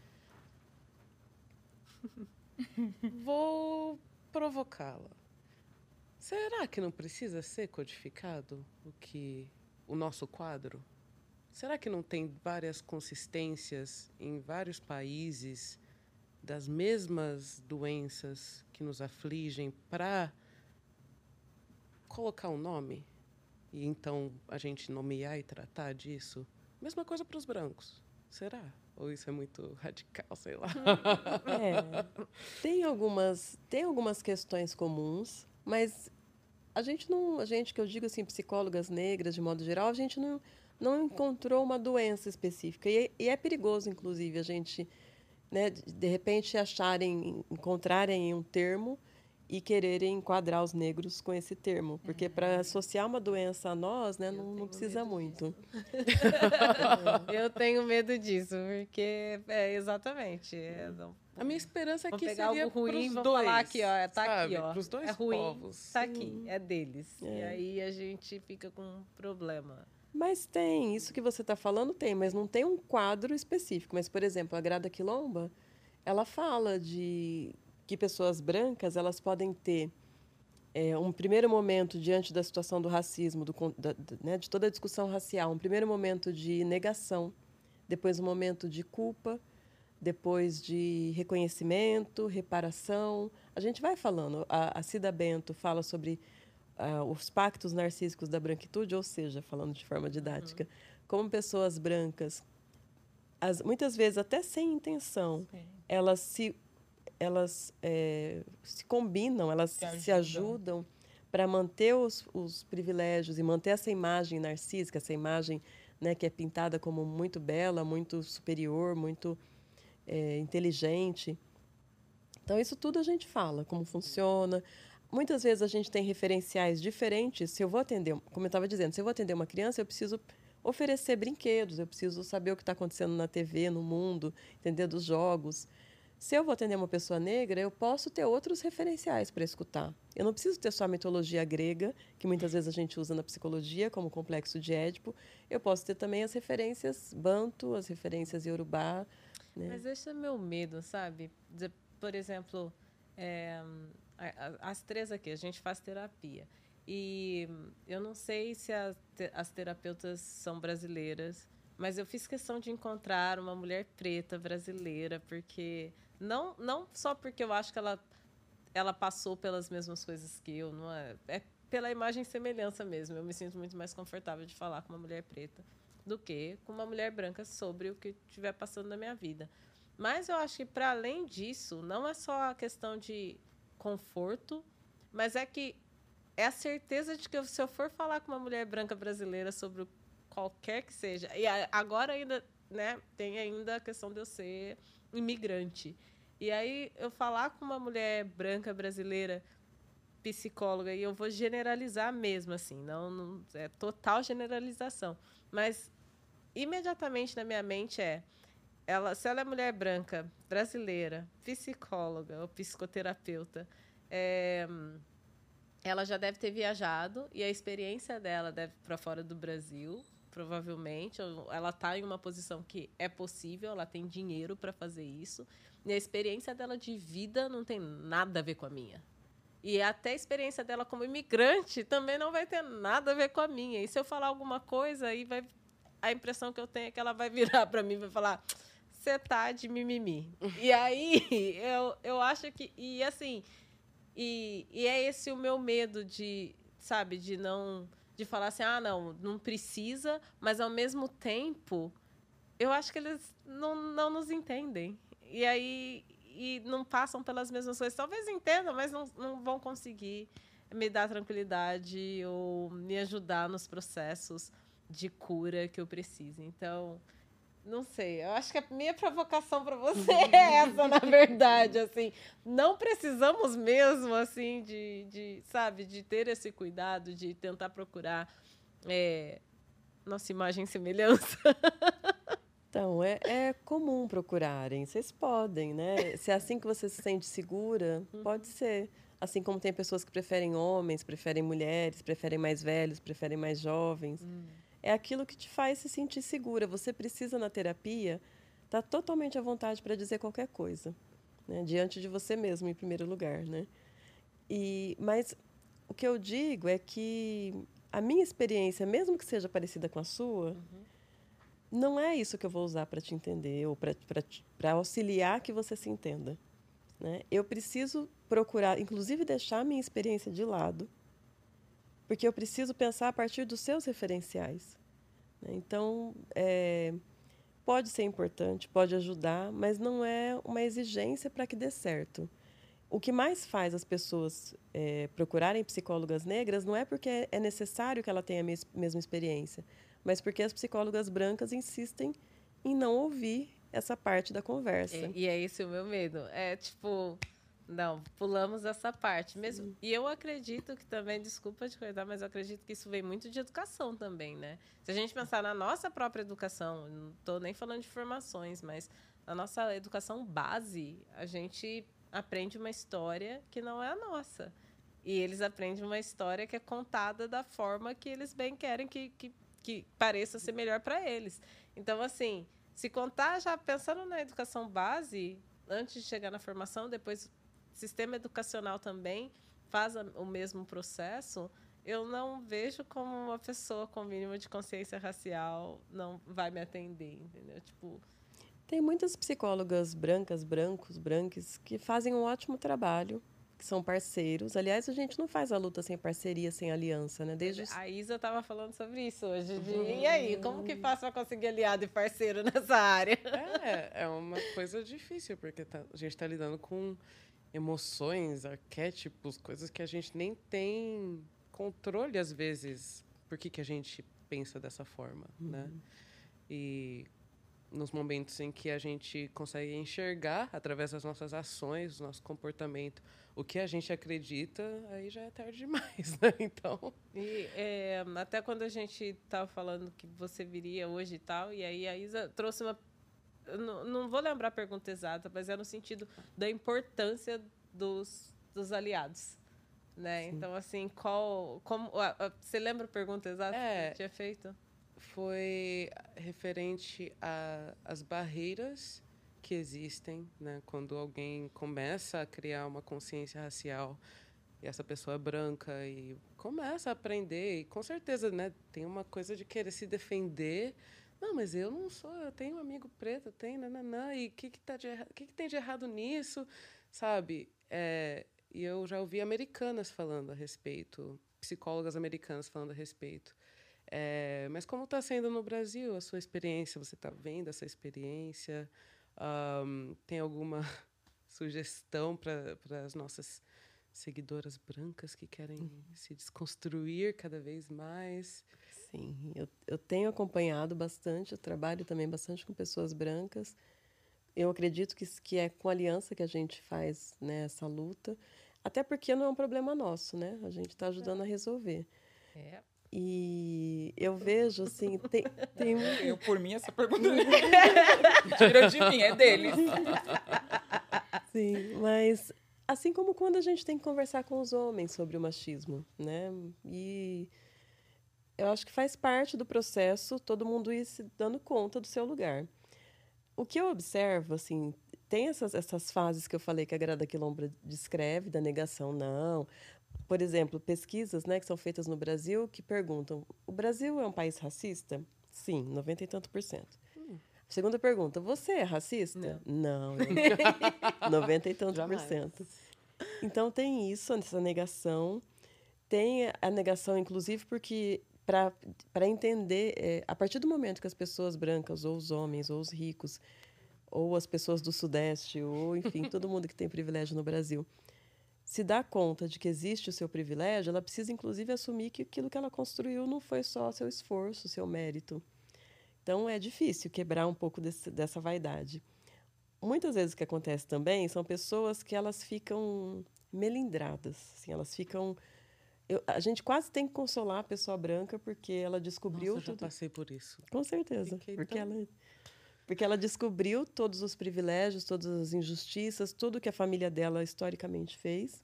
[LAUGHS] Vou provocá-la. Será que não precisa ser codificado o que o nosso quadro? Será que não tem várias consistências em vários países das mesmas doenças que nos afligem para colocar um nome e então a gente nomear e tratar disso? Mesma coisa para os brancos. Será? Ou isso é muito [LAUGHS] radical, sei lá. É, tem algumas tem algumas questões comuns, mas a gente não, a gente que eu digo assim, psicólogas negras de modo geral, a gente não, não encontrou uma doença específica e, e é perigoso, inclusive, a gente, né, de repente acharem, encontrarem um termo e quererem enquadrar os negros com esse termo, porque uhum. para associar uma doença a nós, né, não, não precisa muito. [LAUGHS] eu tenho medo disso, porque é exatamente. É, não, a minha esperança é que pegar seria algo ruim, vamos dois, falar aqui, ó, tá sabe? aqui, ó. Pros dois é ruim, povos. tá aqui, é deles. É. E aí a gente fica com um problema. Mas tem, isso que você está falando tem, mas não tem um quadro específico. Mas, por exemplo, a Grada Quilomba, ela fala de que pessoas brancas elas podem ter é, um primeiro momento diante da situação do racismo, do, da, né, de toda a discussão racial, um primeiro momento de negação, depois um momento de culpa, depois de reconhecimento, reparação. A gente vai falando. A, a Cida Bento fala sobre uh, os pactos narcísicos da branquitude, ou seja, falando de forma didática, uhum. como pessoas brancas as, muitas vezes até sem intenção, Sim. elas se elas é, se combinam, elas Se se ajudam para manter os, os privilégios e manter essa imagem narcísica, essa imagem né, que é pintada como muito bela, muito superior, muito é, inteligente. Então, isso tudo a gente fala, como funciona. Muitas vezes a gente tem referenciais diferentes. Se eu vou atender, como eu estava dizendo, se eu vou atender uma criança, eu preciso oferecer brinquedos, eu preciso saber o que está acontecendo na TV, no mundo, entender dos jogos. Se eu vou atender uma pessoa negra, eu posso ter outros referenciais para escutar. Eu não preciso ter só a mitologia grega, que muitas vezes a gente usa na psicologia, como complexo de Édipo. Eu posso ter também as referências banto, as referências iorubá. Né? Mas esse é meu medo, sabe? De, por exemplo, é, as três aqui, a gente faz terapia. E eu não sei se as, as terapeutas são brasileiras, mas eu fiz questão de encontrar uma mulher preta brasileira, porque não, não só porque eu acho que ela, ela passou pelas mesmas coisas que eu, não é, é pela imagem e semelhança mesmo. Eu me sinto muito mais confortável de falar com uma mulher preta do que com uma mulher branca sobre o que estiver passando na minha vida. Mas eu acho que, para além disso, não é só a questão de conforto, mas é que é a certeza de que se eu for falar com uma mulher branca brasileira sobre qualquer que seja, e agora ainda, né, tem ainda a questão de eu ser imigrante. E aí eu falar com uma mulher branca brasileira psicóloga e eu vou generalizar mesmo assim, não, não é total generalização, mas imediatamente na minha mente é ela, se ela é mulher branca, brasileira, psicóloga ou psicoterapeuta, é, ela já deve ter viajado e a experiência dela deve para fora do Brasil, provavelmente. Ela está em uma posição que é possível, ela tem dinheiro para fazer isso. E a experiência dela de vida não tem nada a ver com a minha. E até a experiência dela como imigrante também não vai ter nada a ver com a minha. E se eu falar alguma coisa, aí vai a impressão que eu tenho é que ela vai virar para mim e vai falar: "Você tá de mimimi". e aí eu, eu acho que e assim, e, e é esse o meu medo de, sabe, de não de falar assim: "Ah, não, não precisa", mas ao mesmo tempo eu acho que eles não, não nos entendem. E aí e não passam pelas mesmas coisas. Talvez entendam, mas não, não vão conseguir me dar tranquilidade ou me ajudar nos processos de cura que eu preciso. Então, não sei. Eu acho que a minha provocação para você [LAUGHS] é essa, na verdade. Assim, não precisamos mesmo, assim, de, de sabe, de ter esse cuidado, de tentar procurar é, nossa imagem e semelhança. [LAUGHS] Então, é, é comum procurarem. Vocês podem, né? Se é assim que você se sente segura, uhum. pode ser. Assim como tem pessoas que preferem homens, preferem mulheres, preferem mais velhos, preferem mais jovens. Uhum. É aquilo que te faz se sentir segura. Você precisa, na terapia, estar tá totalmente à vontade para dizer qualquer coisa. Né? Diante de você mesmo, em primeiro lugar. Né? E, mas o que eu digo é que a minha experiência, mesmo que seja parecida com a sua, uhum não é isso que eu vou usar para te entender ou para auxiliar que você se entenda. Né? Eu preciso procurar, inclusive, deixar a minha experiência de lado, porque eu preciso pensar a partir dos seus referenciais. Né? Então, é, pode ser importante, pode ajudar, mas não é uma exigência para que dê certo. O que mais faz as pessoas é, procurarem psicólogas negras não é porque é necessário que ela tenha a mesma experiência, mas porque as psicólogas brancas insistem em não ouvir essa parte da conversa. E, e é esse o meu medo. É tipo, não, pulamos essa parte mesmo. E eu acredito que também, desculpa te cortar, mas eu acredito que isso vem muito de educação também, né? Se a gente pensar na nossa própria educação, não estou nem falando de formações, mas na nossa educação base, a gente aprende uma história que não é a nossa. E eles aprendem uma história que é contada da forma que eles bem querem que, que que pareça ser melhor para eles. Então, assim, se contar já pensando na educação base, antes de chegar na formação, depois sistema educacional também faz o mesmo processo, eu não vejo como uma pessoa com mínimo de consciência racial não vai me atender, entendeu? Tipo, tem muitas psicólogas brancas, brancos, branques que fazem um ótimo trabalho que são parceiros. Aliás, a gente não faz a luta sem parceria, sem aliança, né? Desde. A Isa estava falando sobre isso hoje. De, E aí, como que faz para conseguir aliado e parceiro [LAUGHS] nessa área? É, é uma coisa difícil, porque tá- a gente está lidando com emoções, arquétipos, coisas que a gente nem tem controle, às vezes, por que, que a gente pensa dessa forma, né? E nos momentos em que a gente consegue enxergar, através das nossas ações, do nosso comportamento, o que a gente acredita, aí já é tarde demais, né? [LAUGHS] Então, E é, até quando a gente estava falando que você viria hoje e tal, e aí a Isa trouxe uma. Não, não vou lembrar a pergunta exata, mas é no sentido da importância dos, dos aliados. Né? Então, assim, qual. Como, você lembra a pergunta exata É. que tinha feito? foi referente às barreiras que existem, né? Quando alguém começa a criar uma consciência racial e essa pessoa é branca e começa a aprender e com certeza, né? Tem uma coisa de querer se defender. Não, mas eu não sou, eu tenho um amigo preto, eu tenho nananã, e o que que, tá de que que tem de errado nisso, sabe? É, e eu já ouvi americanas falando a respeito, psicólogas americanas falando a respeito. É, mas como está sendo no Brasil a sua experiência? Você está vendo essa experiência? Ahn, tem alguma [LAUGHS] sugestão para as nossas seguidoras brancas que querem se desconstruir cada vez mais? Sim, eu, eu tenho acompanhado bastante, eu trabalho também bastante com pessoas brancas. Eu acredito que, que é com aliança que a gente faz né, essa luta, até porque não é um problema nosso, né? A gente está ajudando a resolver. É. E eu vejo, assim, tem, tem um... Eu, por mim, essa pergunta [LAUGHS] tira de mim, é deles. Sim, mas assim como quando a gente tem que conversar com os homens sobre o machismo, né? E eu acho que faz parte do processo todo mundo ir se dando conta do seu lugar. O que eu observo, assim, tem essas, essas fases que eu falei que a Grada Quilomba descreve, da negação, não. Por exemplo, pesquisas né, que são feitas no Brasil que perguntam: o Brasil é um país racista? Sim, 90 e tanto por cento. Segunda pergunta: você é racista? Não. eu- [LAUGHS] 90 e tanto por Jamais. cento. Então tem isso, essa negação. Tem a negação, inclusive, porque para entender, é, a partir do momento que as pessoas brancas, ou os homens, ou os ricos, ou as pessoas do Sudeste, ou, enfim, [LAUGHS] todo mundo que tem privilégio no Brasil, se dá conta de que existe o seu privilégio, ela precisa, inclusive, assumir que aquilo que ela construiu não foi só seu esforço, seu mérito. Então, é difícil quebrar um pouco desse, dessa vaidade. Muitas vezes o que acontece também são pessoas que elas ficam melindradas, assim, elas ficam... eu- a gente quase tem que consolar a pessoa branca porque ela descobriu Nossa, eu já passei por isso. Com certeza. Fiquei Porque tão- ela, porque ela descobriu todos os privilégios, todas as injustiças, tudo que a família dela historicamente fez.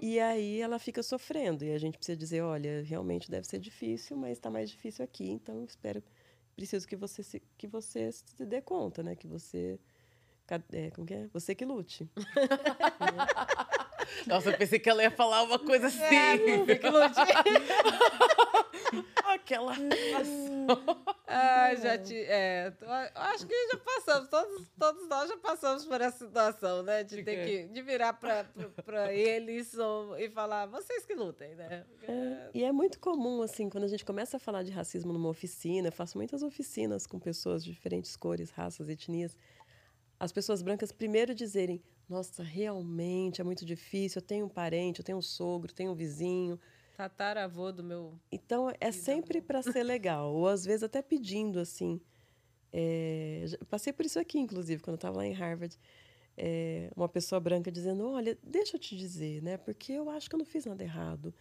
E aí ela fica sofrendo. E a gente precisa dizer, olha, realmente deve ser difícil, mas está mais difícil aqui. Então, espero, preciso que você se, que você se dê conta, né? Que você, é, como que é? Você que lute. [LAUGHS] Nossa, eu pensei que ela ia falar uma coisa assim. [LAUGHS] Aquela. Ah, já te. É, acho que já passamos, todos, todos nós já passamos por essa situação, né? De ter que de virar para eles ou, e falar, vocês que lutem, né? É, e é muito comum, assim, quando a gente começa a falar de racismo numa oficina, eu faço muitas oficinas com pessoas de diferentes cores, raças, etnias. As pessoas brancas primeiro dizerem: Nossa, realmente é muito difícil. Eu tenho um parente, eu tenho um sogro, tenho um vizinho. Tataravô do meu. Então é sempre para ser legal, ou às vezes até pedindo assim. É, passei por isso aqui, inclusive, quando eu estava lá em Harvard. É, uma pessoa branca dizendo: Olha, deixa eu te dizer, né? Porque eu acho que eu não fiz nada errado.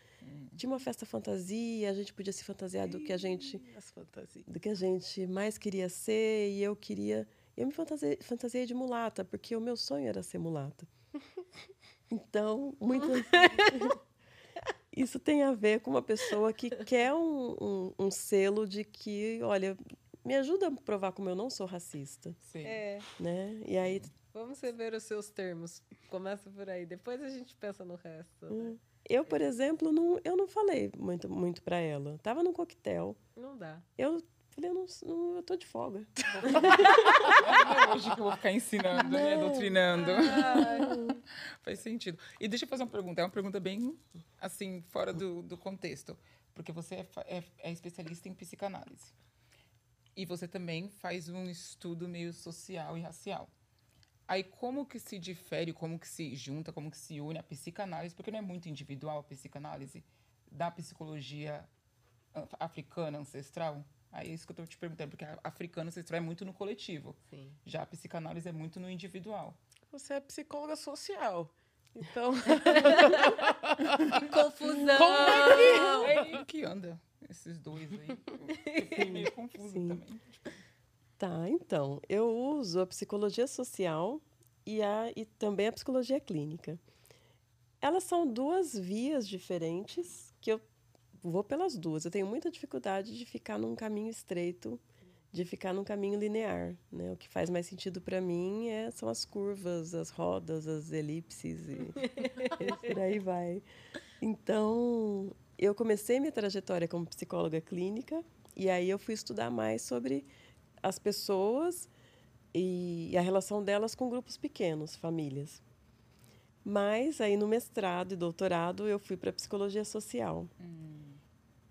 Tinha uma festa fantasia, a gente podia se fantasiar do que a gente do que a gente mais queria ser e eu queria eu me fantasiei, fantasiei de mulata porque o meu sonho era ser mulata [LAUGHS] então muitas [LAUGHS] isso tem a ver com uma pessoa que quer um, um, um selo de que olha me ajuda a provar como eu não sou racista Sim. É, né e aí vamos rever os seus termos. Começa por aí, depois a gente pensa no resto. né? eu por exemplo não eu não falei muito muito para ela tava num coquetel Não dá. eu Falei, eu, não, não, eu tô de folga. [LAUGHS] É hoje que eu vou ficar ensinando, né? Doutrinando. [LAUGHS] Faz sentido. E deixa eu fazer uma pergunta. É uma pergunta bem, assim, fora do, do contexto. Porque você é, é- é especialista em psicanálise. E você também faz um estudo meio social e racial. Aí, como que se difere, como que se junta, como que se une a psicanálise? Porque não é muito individual a psicanálise da psicologia a- africana ancestral? Aí é isso que eu estou te perguntando, porque a africana ancestral é muito no coletivo. Sim. Já a psicanálise é muito no individual. Você é psicóloga social. Então, Que [LAUGHS] confusão! Como é que, que anda esses dois aí? Eu fiquei meio confusa Sim. também. Tá, então, eu uso a psicologia social e, a, e também a psicologia clínica. Elas são duas vias diferentes que eu vou pelas duas. Eu tenho muita dificuldade de ficar num caminho estreito, de ficar num caminho linear. Né? O que faz mais sentido para mim é, são as curvas, as rodas, as elipses e, [LAUGHS] e por aí vai. Então, eu comecei minha trajetória como psicóloga clínica e aí eu fui estudar mais sobre as pessoas e a relação delas com grupos pequenos, famílias. Mas aí no mestrado e doutorado eu fui para psicologia social.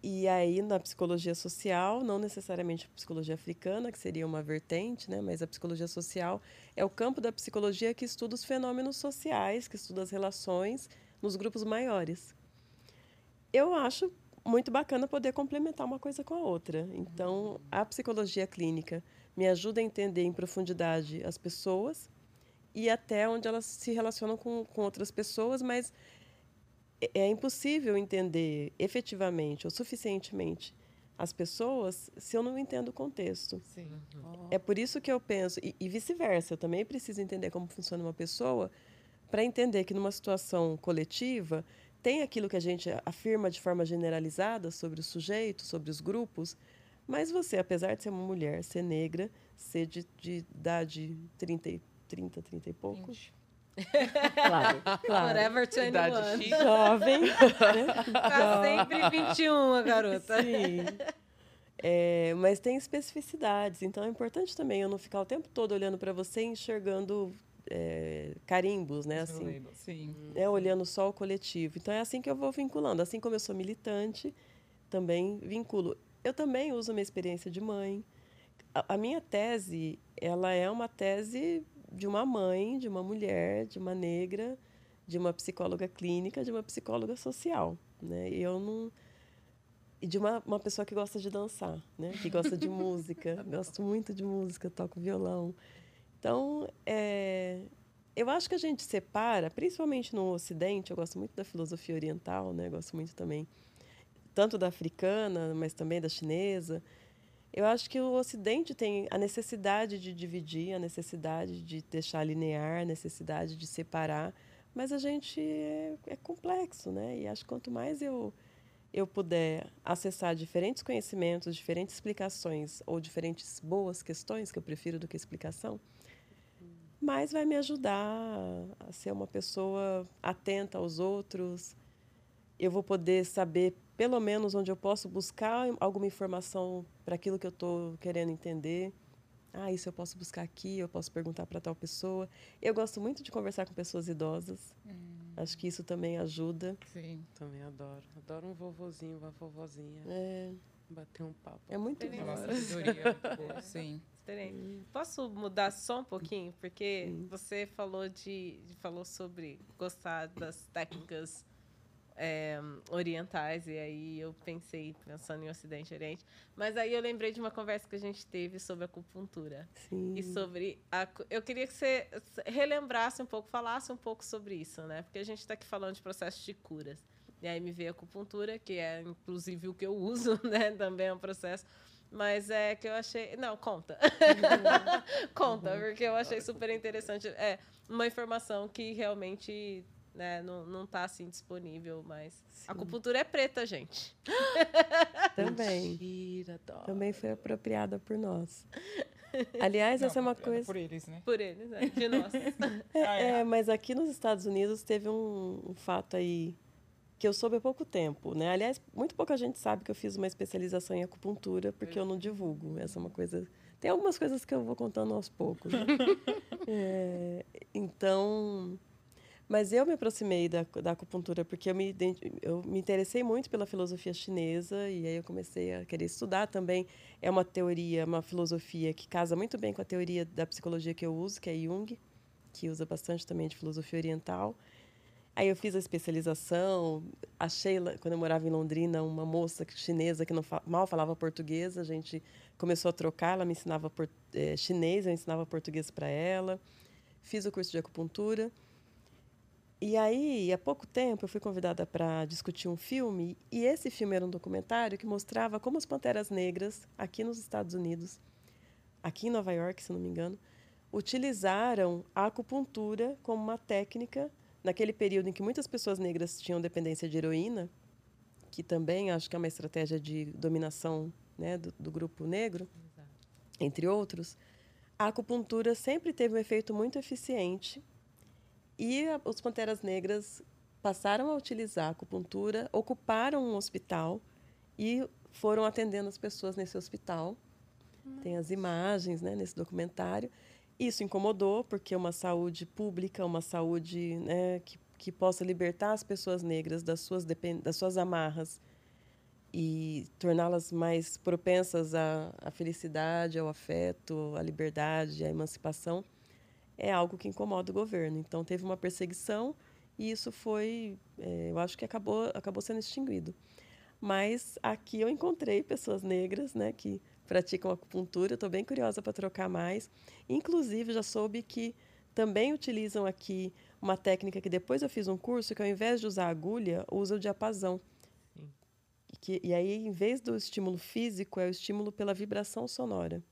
E aí na psicologia social, não necessariamente a psicologia africana, que seria uma vertente, né, mas a psicologia social é o campo da psicologia que estuda os fenômenos sociais, que estuda as relações nos grupos maiores. Eu acho muito bacana poder complementar uma coisa com a outra. Então, a psicologia clínica me ajuda a entender em profundidade as pessoas e até onde elas se relacionam com, com outras pessoas, mas é- impossível entender efetivamente ou suficientemente as pessoas se eu não entendo o contexto. Sim. É por isso que eu penso, e, e vice-versa, eu também preciso entender como funciona uma pessoa para entender que numa situação coletiva tem aquilo que a gente afirma de forma generalizada sobre o sujeito, sobre os grupos, mas você, apesar de ser uma mulher, ser negra, ser de, de idade 30, e- 30, 30 e poucos, claro, claro, Forever 21. Idade jovem? [LAUGHS] Tá sempre 21, a garota. Sim. É, mas tem especificidades, então é importante também eu não ficar o tempo todo olhando para você e enxergando é, carimbos, né? Assim, Sim. né, olhando só o coletivo. Então é assim que eu vou vinculando. Assim como eu sou militante, também vinculo. Eu também uso minha experiência de mãe. A, a minha tese, ela é uma tese de uma mãe, de uma mulher, de uma negra, de uma psicóloga clínica, de uma psicóloga social, né? Eu não e de uma, uma pessoa que gosta de dançar, né? Que gosta de [LAUGHS] música. Gosto muito de música, toco violão. Então, é, eu acho que a gente separa, principalmente no Ocidente, eu gosto muito da filosofia oriental, né? Gosto muito também, tanto da africana, mas também da chinesa. Eu acho que o Ocidente tem a necessidade de dividir, a necessidade de deixar linear, a necessidade de separar, mas a gente é, é complexo, né? E acho que quanto mais eu eu puder acessar diferentes conhecimentos, diferentes explicações ou diferentes boas questões, que eu prefiro do que explicação, mais vai me ajudar a ser uma pessoa atenta aos outros. Eu vou poder saber, pelo menos, onde eu posso buscar alguma informação para aquilo que eu estou querendo entender. Ah, isso eu posso buscar aqui, eu posso perguntar para tal pessoa. Eu gosto muito de conversar com pessoas idosas. Acho que isso também ajuda. Sim. Também adoro. Adoro um vovozinho, uma vovozinha. É, Bater um papo. é muito É bom. boa, [LAUGHS] sim. Diferente. Posso mudar só um pouquinho? Porque você falou de falou sobre gostar das técnicas é, orientais, e aí eu pensei, pensando em Ocidente e Oriente. Mas aí eu lembrei de uma conversa que a gente teve sobre acupuntura. Sim. E sobre. A, eu queria que você relembrasse um pouco, falasse um pouco sobre isso, né? Porque a gente está aqui falando de processos de curas. E aí me veio a acupuntura, que é inclusive o que eu uso, [LAUGHS] né? Também é um processo. Mas é que eu achei. Não, conta. [LAUGHS] conta, porque eu achei super interessante. É uma informação que realmente né, não, não tá assim disponível, mas. A acupuntura é preta, gente. [GASPS] Também. Mentira. Também foi apropriada por nós. Aliás, Não, essa é uma coisa. Por eles, né? Por eles, né? De nós. [LAUGHS] Ah, É, mas aqui nos Estados Unidos teve um, um fato aí que eu soube há pouco tempo, né? Aliás, muito pouca gente sabe que eu fiz uma especialização em acupuntura, porque eu não divulgo. Essa é uma coisa. Tem algumas coisas que eu vou contando aos poucos. Né? [LAUGHS] é, então, mas eu me aproximei da, da acupuntura porque eu me, eu me interessei muito pela filosofia chinesa e aí eu comecei a querer estudar também. É uma teoria, uma filosofia que casa muito bem com a teoria da psicologia que eu uso, que é Jung, que usa bastante também de filosofia oriental. Aí eu fiz a especialização, achei, quando eu morava em Londrina, uma moça chinesa que não mal falava português, a gente começou a trocar, ela me ensinava por, é, chinês, eu ensinava português para ela. Fiz o curso de acupuntura. E aí, há pouco tempo, eu fui convidada para discutir um filme, e esse filme era um documentário que mostrava como as panteras negras, aqui nos Estados Unidos, aqui em Nova York, se não me engano, utilizaram a acupuntura como uma técnica naquele período em que muitas pessoas negras tinham dependência de heroína, que também acho que é uma estratégia de dominação né, do, do grupo negro, entre outros, a acupuntura sempre teve um efeito muito eficiente e a, os Panteras Negras passaram a utilizar a acupuntura, ocuparam um hospital e foram atendendo as pessoas nesse hospital. Nossa. Tem as imagens né, nesse documentário. Isso incomodou, porque uma saúde pública, uma saúde né, que, que possa libertar as pessoas negras das suas, das suas amarras e torná-las mais propensas à, à felicidade, ao afeto, à liberdade, à emancipação é algo que incomoda o governo. Então, teve uma perseguição e isso foi, é, eu acho que acabou, acabou sendo extinguido. Mas aqui eu encontrei pessoas negras né, que praticam acupuntura, estou bem curiosa para trocar mais. Inclusive, já soube que também utilizam aqui uma técnica que depois eu fiz um curso, que ao invés de usar agulha, usa o diapasão. E, que, e aí, em vez do estímulo físico, é o estímulo pela vibração sonora.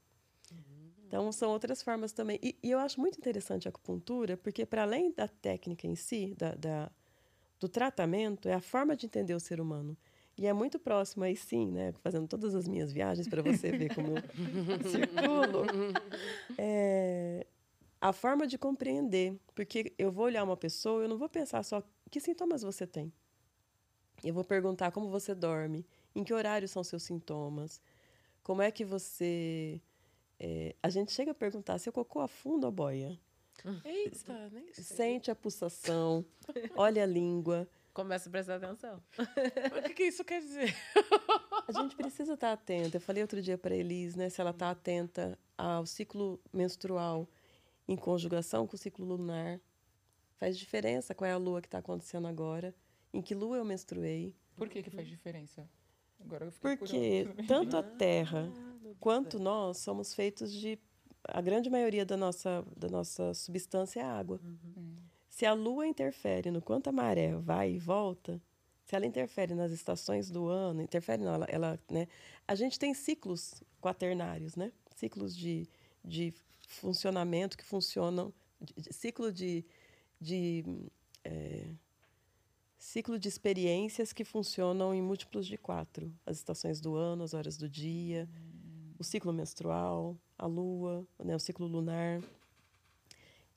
Então, são outras formas também. E, e eu acho muito interessante a acupuntura, porque, para além da técnica em si, da, da, do tratamento, é a forma de entender o ser humano. E é muito próximo aí, sim, né? Fazendo todas as minhas viagens para você ver como [LAUGHS] circulo. É, a forma de compreender. Porque eu vou olhar uma pessoa, eu não vou pensar só que sintomas você tem. Eu vou perguntar como você dorme, em que horário são seus sintomas, como é que você é, a gente chega a perguntar se o cocô afunda ou boia. Eita, nem sei. Sente a pulsação, olha a língua. Começa a prestar atenção. o que, que isso quer dizer? A gente precisa estar atenta. Eu falei outro dia para a Elis, né, se ela está atenta ao ciclo menstrual em conjugação com o ciclo lunar. Faz diferença qual é a lua que está acontecendo agora, em que lua eu menstruei. Por que, que faz diferença? Agora eu fiquei Porque tanto a Terra quanto nós somos feitos de a grande maioria da nossa da nossa substância é água. Uhum. Se a Lua interfere no quanto a maré vai e volta, se ela interfere nas estações do ano, interfere não, ela, ela né? A gente tem ciclos quaternários, né? Ciclos de, de funcionamento que funcionam, de, de, ciclo de, de é, ciclo de experiências que funcionam em múltiplos de quatro: as estações do ano, as horas do dia. Uhum o ciclo menstrual, a lua, né, o ciclo lunar.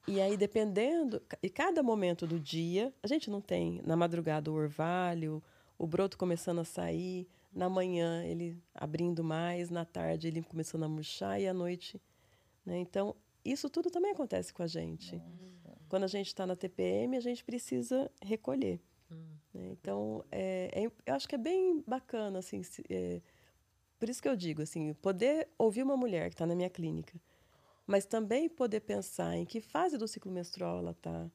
E aí, dependendo, e cada momento do dia, a gente não tem na madrugada o orvalho, o broto começando a sair, na manhã ele abrindo mais, na tarde ele começando a murchar e à noite. Né? Então, isso tudo também acontece com a gente. Nossa. Quando a gente está na TPM, a gente precisa recolher. Hum. Né? Então, é, é, eu acho que é bem bacana assim, se, é, por isso que eu digo, assim, poder ouvir uma mulher que está na minha clínica, mas também poder pensar em que fase do ciclo menstrual ela está,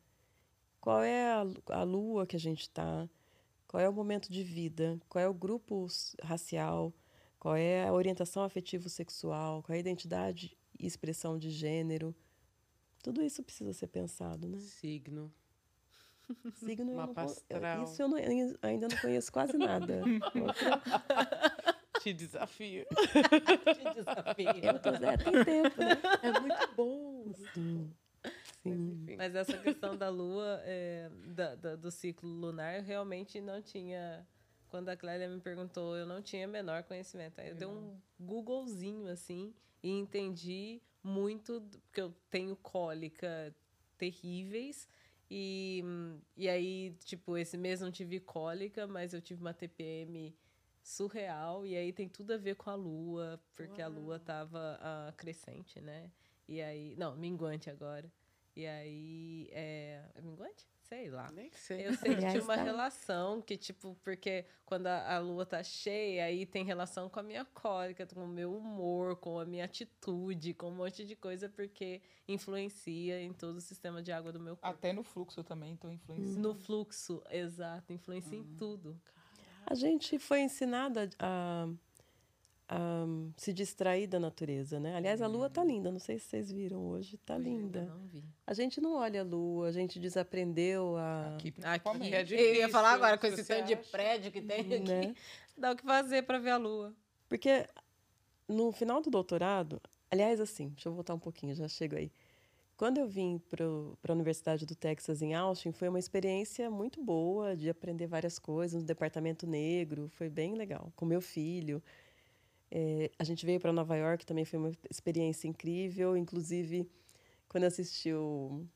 qual é a, lua que a gente está, qual é o momento de vida, qual é o grupo racial, qual é a orientação afetivo-sexual, qual é a identidade e expressão de gênero. Tudo isso precisa ser pensado, né? Signo. Signo, Mapa eu não, isso eu, não, eu ainda não conheço quase nada. Outra... [LAUGHS] Te desafio. [LAUGHS] Te desafio. É, tem tempo, né? É muito bom. Sim. Sim. Mas essa questão da lua, é, da, da, do ciclo lunar, realmente não tinha. Quando a Clélia me perguntou, eu não tinha menor conhecimento. Aí eu dei um Googlezinho assim e entendi muito, porque eu tenho cólica terríveis E, e aí, tipo, esse mês não tive cólica, mas eu tive uma TPM surreal. E aí tem tudo a ver com a lua, porque Uau. a lua tava uh, crescente, né? E aí. Não, minguante agora. E aí. É, é minguante? Sei lá. Nem sei. Eu sei que tinha uma tá. relação que, tipo, porque quando a, a, lua tá cheia, aí tem relação com a minha cólica, com o meu humor, com a minha atitude, com um monte de coisa, porque influencia em todo o sistema de água do meu corpo. Até no fluxo também, então influencia. No fluxo, exato, influencia uhum. em tudo. A gente foi ensinada a um, se distrair da natureza, né? Aliás, a lua tá uhum. linda, não sei se vocês viram hoje, tá linda. Não vi. A gente não olha a lua, a gente desaprendeu a. Aqui, aqui é difícil, eu ia falar agora com esse tanto de prédio que tem aqui, né? [LAUGHS] dá o que fazer para ver a lua. Porque no final do doutorado, aliás, assim, deixa eu voltar um pouquinho, já chego aí. Quando eu vim para a Universidade do Texas em Austin, foi uma experiência muito boa de aprender várias coisas no departamento negro, foi bem legal, com meu filho. É, a gente veio para Nova York, também foi uma experiência incrível. Inclusive, quando eu assisti o,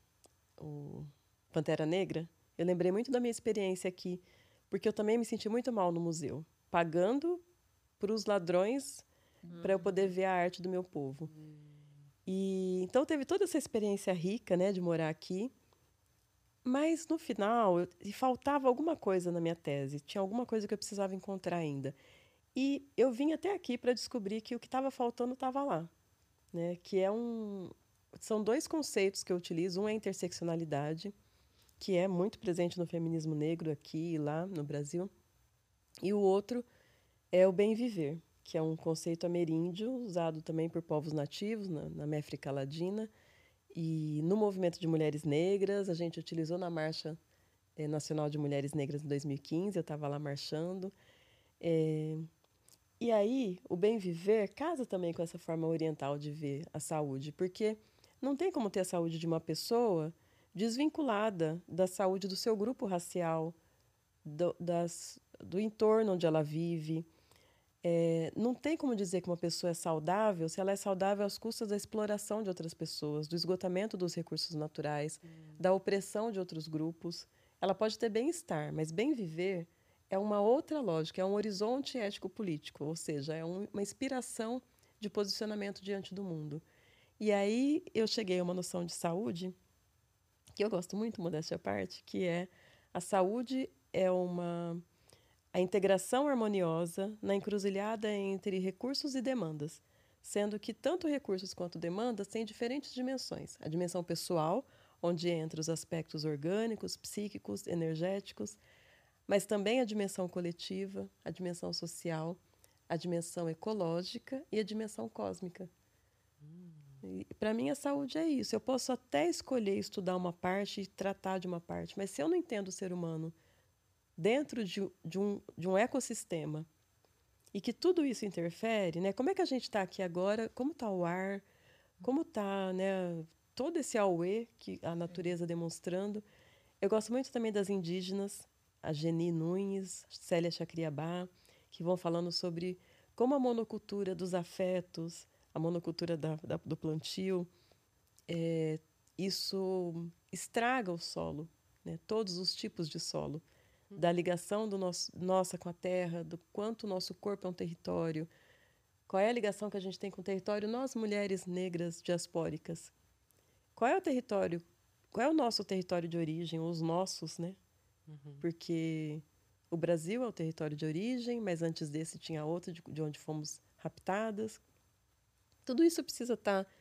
o Pantera Negra, eu lembrei muito da minha experiência aqui, porque eu também me senti muito mal no museu, pagando para os ladrões uhum. para eu poder ver a arte do meu povo. Uhum. E então teve toda essa experiência rica, né, de morar aqui. Mas no final, eu, faltava alguma coisa na minha tese, tinha alguma coisa que eu precisava encontrar ainda. E eu vim até aqui para descobrir que o que estava faltando estava lá, né? Que é um são dois conceitos que eu utilizo, um é a interseccionalidade, que é muito presente no feminismo negro aqui e lá no Brasil, e o outro é o bem viver, que é um conceito ameríndio usado também por povos nativos na, na América Latina e no movimento de mulheres negras a gente utilizou na marcha eh, nacional de mulheres negras em 2015 eu estava lá marchando eh, e aí, o bem viver casa também com essa forma oriental de ver a saúde, porque não tem como ter a saúde de uma pessoa desvinculada da saúde do seu grupo racial, do, das, do entorno onde ela vive. É, não tem como dizer que uma pessoa é saudável se ela é saudável às custas da exploração de outras pessoas, do esgotamento dos recursos naturais, hum. da opressão de outros grupos. Ela pode ter bem-estar, mas bem viver é uma outra lógica, é um horizonte ético-político, ou seja, é um, uma inspiração de posicionamento diante do mundo. E aí eu cheguei a uma noção de saúde que eu gosto muito, modéstia à parte, que é a saúde é uma a integração harmoniosa na encruzilhada entre recursos e demandas, sendo que tanto recursos quanto demandas têm diferentes dimensões. A dimensão pessoal, onde entra os aspectos orgânicos, psíquicos, energéticos, mas também a dimensão coletiva, a dimensão social, a dimensão ecológica e a dimensão cósmica. Para mim, a saúde é isso. Eu posso até escolher estudar uma parte e tratar de uma parte, mas se eu não entendo o ser humano dentro de, de, um, de um ecossistema e que tudo isso interfere, né? Como é que a gente está aqui agora? Como está o ar? Como está né, todo esse auê que a natureza demonstrando? Eu gosto muito também das indígenas, a Geni Nunes, Célia Chacriabá, que vão falando sobre como a monocultura dos afetos, a monocultura da, da, do plantio, é, isso estraga o solo, né? todos os tipos de solo, da ligação do nosso, nossa com a terra, do quanto o nosso corpo é um território, qual é a ligação que a gente tem com o território, nós mulheres negras diaspóricas. Qual é o território, qual é o nosso território de origem, os nossos, né? Uhum. Porque o Brasil é o território de origem, mas antes desse tinha outro de, de onde fomos raptadas. Tudo isso precisa estar tá,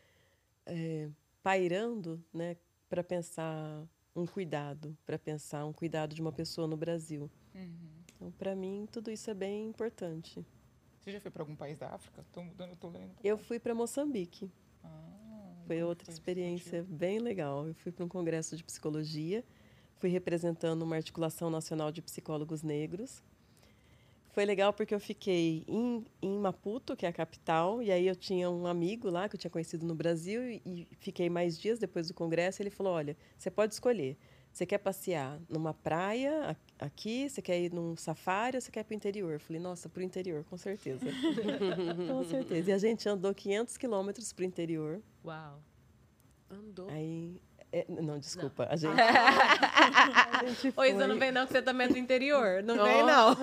é, pairando né, para pensar um cuidado, para pensar um cuidado de uma pessoa no Brasil. Uhum. Então, para mim, tudo isso é bem importante. Você já foi para algum país da África? Tô mudando, tô lendo. Eu fui para Moçambique. Ah, foi outra foi experiência bem legal. Eu fui para um congresso de psicologia fui representando uma articulação nacional de psicólogos negros. Foi legal porque eu fiquei em, em, Maputo, que é a capital, e aí eu tinha um amigo lá que eu tinha conhecido no Brasil e, e fiquei mais dias depois do congresso. E ele falou: Olha, você pode escolher. Você quer passear numa praia aqui? Você quer ir num safari ou você quer ir para o interior? Eu falei: Nossa, para o interior, com certeza. [LAUGHS] com certeza. E a gente andou 500 quilômetros para o interior. Uau! Andou. Aí É, não, desculpa. A gente. [LAUGHS] a gente foi... Isa, não vem não, que você também é do interior. Não oh, vem, não.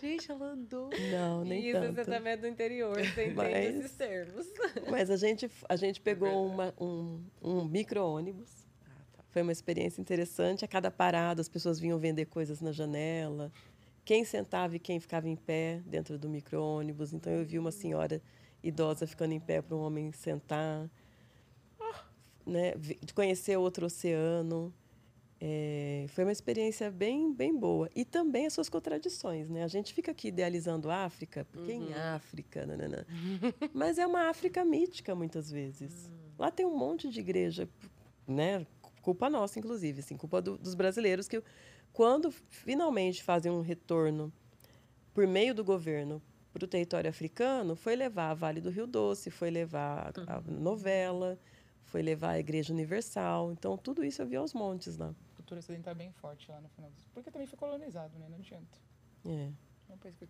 Gente, ela andou. Não, nem Isa, tanto. você também é do interior, você entende mas, esses termos. Mas a gente, a gente pegou uma, um, um micro-ônibus. Ah, tá. Foi uma experiência interessante. A cada parada, as pessoas vinham vender coisas na janela. Quem sentava e quem ficava em pé dentro do micro-ônibus. Então, eu vi uma senhora idosa ficando em pé para um homem sentar né, de conhecer outro oceano. É, foi uma experiência bem, bem boa. E também as suas contradições. Né? A gente fica aqui idealizando a África, porque uhum. em África, nanana. [LAUGHS] mas é uma África mítica muitas vezes. Uhum. Lá tem um monte de igreja, né? culpa nossa, inclusive, assim, culpa do, dos brasileiros que, quando finalmente fazem um retorno por meio do governo para o território africano, foi levar a Vale do Rio Doce, foi levar a, a uhum. novela foi levar a Igreja Universal. Então, tudo isso eu vi aos montes lá. A cultura ocidental é bem forte lá no final. Porque também foi colonizado, né? Não adianta. É. é um país que...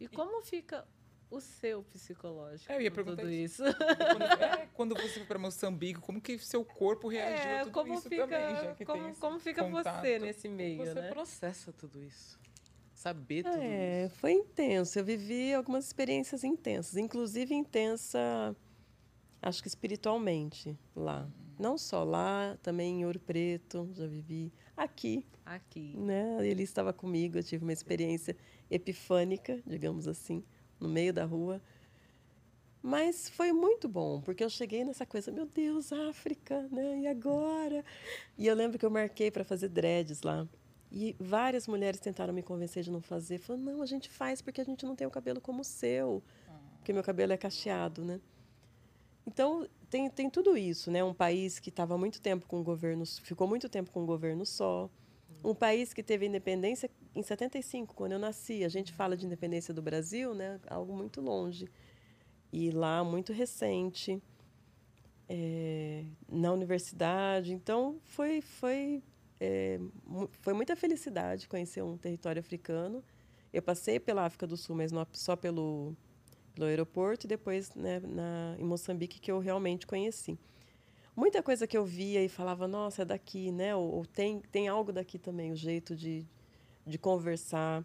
E como fica o seu psicológico é, eu ia perguntar tudo isso? isso? Quando, é, quando você foi para Moçambique, como que seu corpo reagiu é, a tudo como isso fica, também? como, como fica contato. você nesse meio, você né? processa tudo isso. Saber tudo é, isso. Foi intenso. Eu vivi algumas experiências intensas. Inclusive, intensa acho que espiritualmente lá. Não só lá, também em Ouro Preto, já vivi aqui. Aqui. Né? Ele estava comigo, eu tive uma experiência epifânica, digamos assim, no meio da rua. Mas foi muito bom, porque eu cheguei nessa coisa, meu Deus, África, né? E agora? E eu lembro que eu marquei para fazer dreads lá. E várias mulheres tentaram me convencer de não fazer. Falaram, não, a gente faz porque a gente não tem o cabelo como o seu. Porque meu cabelo é cacheado, né? Então, tem, tem tudo isso, né? Um país que estava muito tempo com o governo, ficou muito tempo com o governo só. Um país que teve independência em 75, quando eu nasci. A gente fala de independência do Brasil, né? Algo muito longe. E lá, muito recente. É, na universidade. Então, foi, foi, é, foi muita felicidade conhecer um território africano. Eu passei pela África do Sul, mas não só pelo no aeroporto e depois né, na, em Moçambique que eu realmente conheci. Muita coisa que eu via e falava, nossa, é daqui, né? Ou, ou tem, tem algo daqui também, o jeito de, de conversar,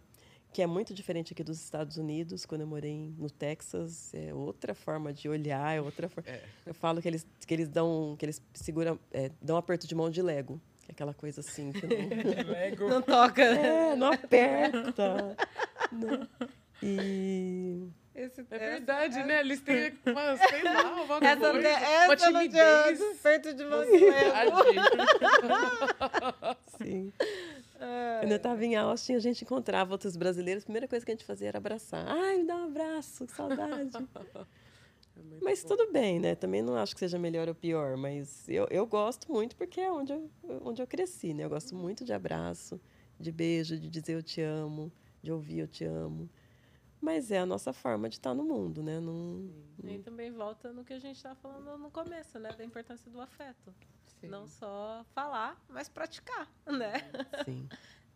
que é muito diferente aqui dos Estados Unidos. Quando eu morei no Texas, é outra forma de olhar, é outra forma. É. Eu falo que eles, que eles dão, que eles seguram, é, dão um aperto de mão de Lego. Que é aquela coisa assim. Que não, [LAUGHS] Lego. não toca. É, não aperta. não. E esse, é verdade, essa, né? Eles têm uma, sei lá, uma essa, coisa, essa uma timidez. Perto de você. [LAUGHS] Sim. Quando eu estava em Austin, a gente encontrava outros brasileiros. A primeira coisa que a gente fazia era abraçar. Ai, me dá um abraço, que saudade. [LAUGHS] É mas bom. tudo bem, né? Também não acho que seja melhor ou pior, mas eu, eu gosto muito porque é onde eu, onde eu cresci, né? Eu gosto muito de abraço, de beijo, de dizer eu te amo, de ouvir eu te amo. Mas é a nossa forma de estar no mundo, né? Não, não... E também volta no que a gente estava falando no começo, né? Da importância do afeto. Sim. Não só falar, mas praticar, [LAUGHS] né? Sim.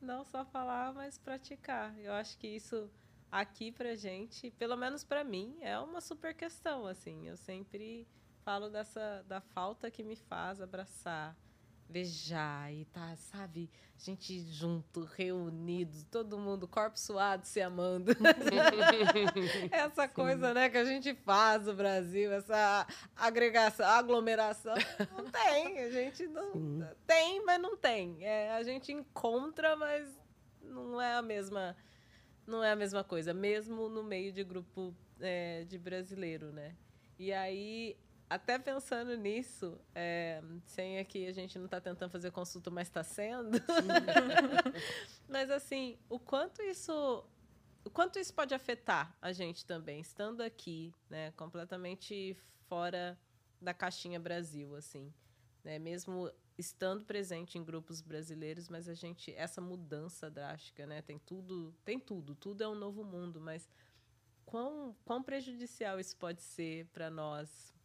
Não só falar, mas praticar. Eu acho que isso aqui pra gente, pelo menos para mim, é uma super questão, assim. Eu sempre falo dessa da falta que me faz abraçar, beijar e tá, sabe, gente junto, reunidos, todo mundo, corpo suado, se amando. [LAUGHS] essa Sim. coisa, né, que a gente faz no Brasil, essa agregação, aglomeração, não tem, a gente não Sim. tem, mas não tem. É, a gente encontra, mas não é a mesma não é a mesma coisa, mesmo no meio de grupo é, de brasileiro, né? E aí até pensando nisso, é, sem aqui a gente não está tentando fazer consulta, mas está sendo. [LAUGHS] mas assim, o quanto isso, o quanto isso pode afetar a gente também, estando aqui, né, completamente fora da caixinha Brasil, assim, né, mesmo estando presente em grupos brasileiros, mas a gente essa mudança drástica, né, tem tudo, tem tudo, tudo é um novo mundo, mas quão, quão prejudicial isso pode ser para nós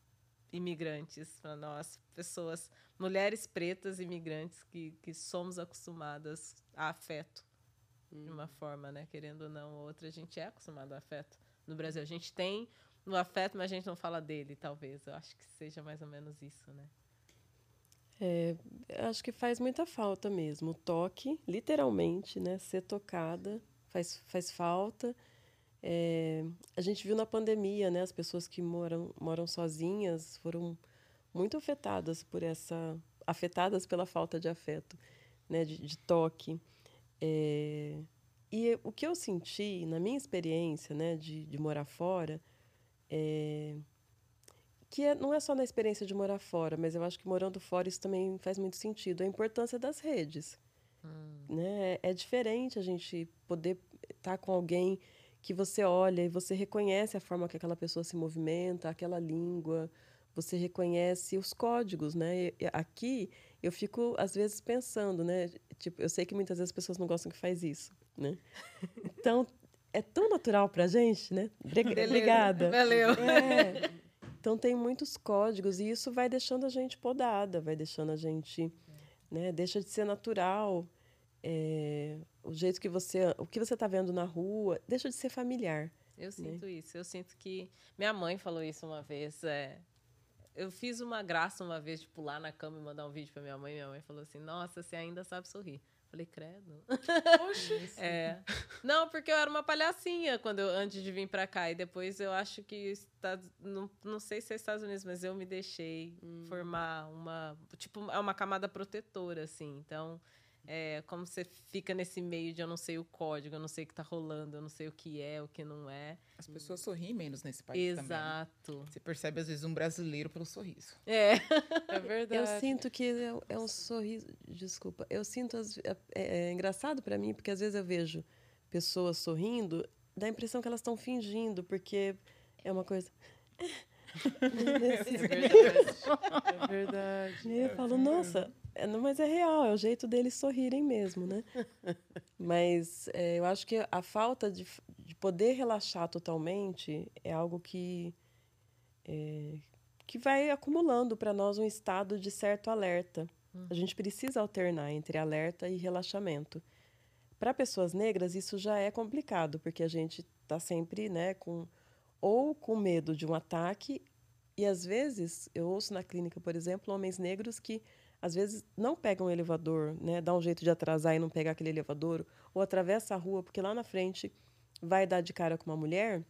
imigrantes, para nós, pessoas, mulheres pretas imigrantes que, que somos acostumadas a afeto hum. de uma forma, né? Querendo ou não, outra, a gente é acostumado a afeto. No Brasil, a gente tem o afeto, mas a gente não fala dele, talvez. Eu acho que seja mais ou menos isso, né? É, acho que faz muita falta mesmo. O toque, literalmente, né? Ser tocada faz, faz falta. É, a gente viu na pandemia, né? As pessoas que moram, moram sozinhas foram muito afetadas por essa... Afetadas pela falta de afeto, né? De, de toque. É, e o que eu senti, na minha experiência, né? De, de morar fora, é, que é, não é só na experiência de morar fora, mas eu acho que morando fora isso também faz muito sentido. A importância das redes. Hum. Né? É diferente a gente poder estar com alguém que você olha e você reconhece a forma que aquela pessoa se movimenta, aquela língua, você reconhece os códigos, né? E aqui eu fico às vezes pensando, né? Tipo, eu sei que muitas vezes as pessoas não gostam que faz isso, né? Então é tão natural para gente, né? Obrigada. Valeu. É. Então tem muitos códigos e isso vai deixando a gente podada, vai deixando a gente, né, deixa de ser natural. É, o jeito que você, o que você está vendo na rua, deixa de ser familiar. Eu né? sinto né? isso. Eu sinto que minha mãe falou isso uma vez. É, eu fiz uma graça uma vez de pular na cama e mandar um vídeo para minha mãe. Minha mãe falou assim: Nossa, você ainda sabe sorrir. Falei, credo. [LAUGHS] Oxi. é. Não, porque eu era uma palhacinha quando eu, antes de vir para cá. E depois eu acho que Estados, não, não sei se é Estados Unidos, mas eu me deixei hum. formar uma. Tipo, é uma camada protetora, assim. Então, é, como você fica nesse meio de eu não sei o código, eu não sei o que está rolando, eu não sei o que é, o que não é. As pessoas sorriem menos nesse país Exato. também. Exato. Você percebe, às vezes, um brasileiro pelo sorriso. É. É [LAUGHS] verdade. Eu sinto que é, é um sorriso. Desculpa. Eu sinto. É, é, é engraçado para mim, porque às vezes eu vejo pessoas sorrindo, dá a impressão que elas estão fingindo, porque é uma coisa. [LAUGHS] É verdade. [LAUGHS] É verdade. E eu falo, nossa, mas é real, é o jeito deles sorrirem mesmo, né? [LAUGHS] mas é, eu acho que a falta de, de poder relaxar totalmente é algo que, é, que vai acumulando para nós um estado de certo alerta. Uhum. A gente precisa alternar entre alerta e relaxamento. Para pessoas negras, isso já é complicado, porque a gente está sempre né, com ou com medo de um ataque, e às vezes, eu ouço na clínica, por exemplo, homens negros que às vezes não pegam um elevador, né, dá um jeito de atrasar e não pegar aquele elevador, ou atravessa a rua porque lá na frente vai dar de cara com uma mulher,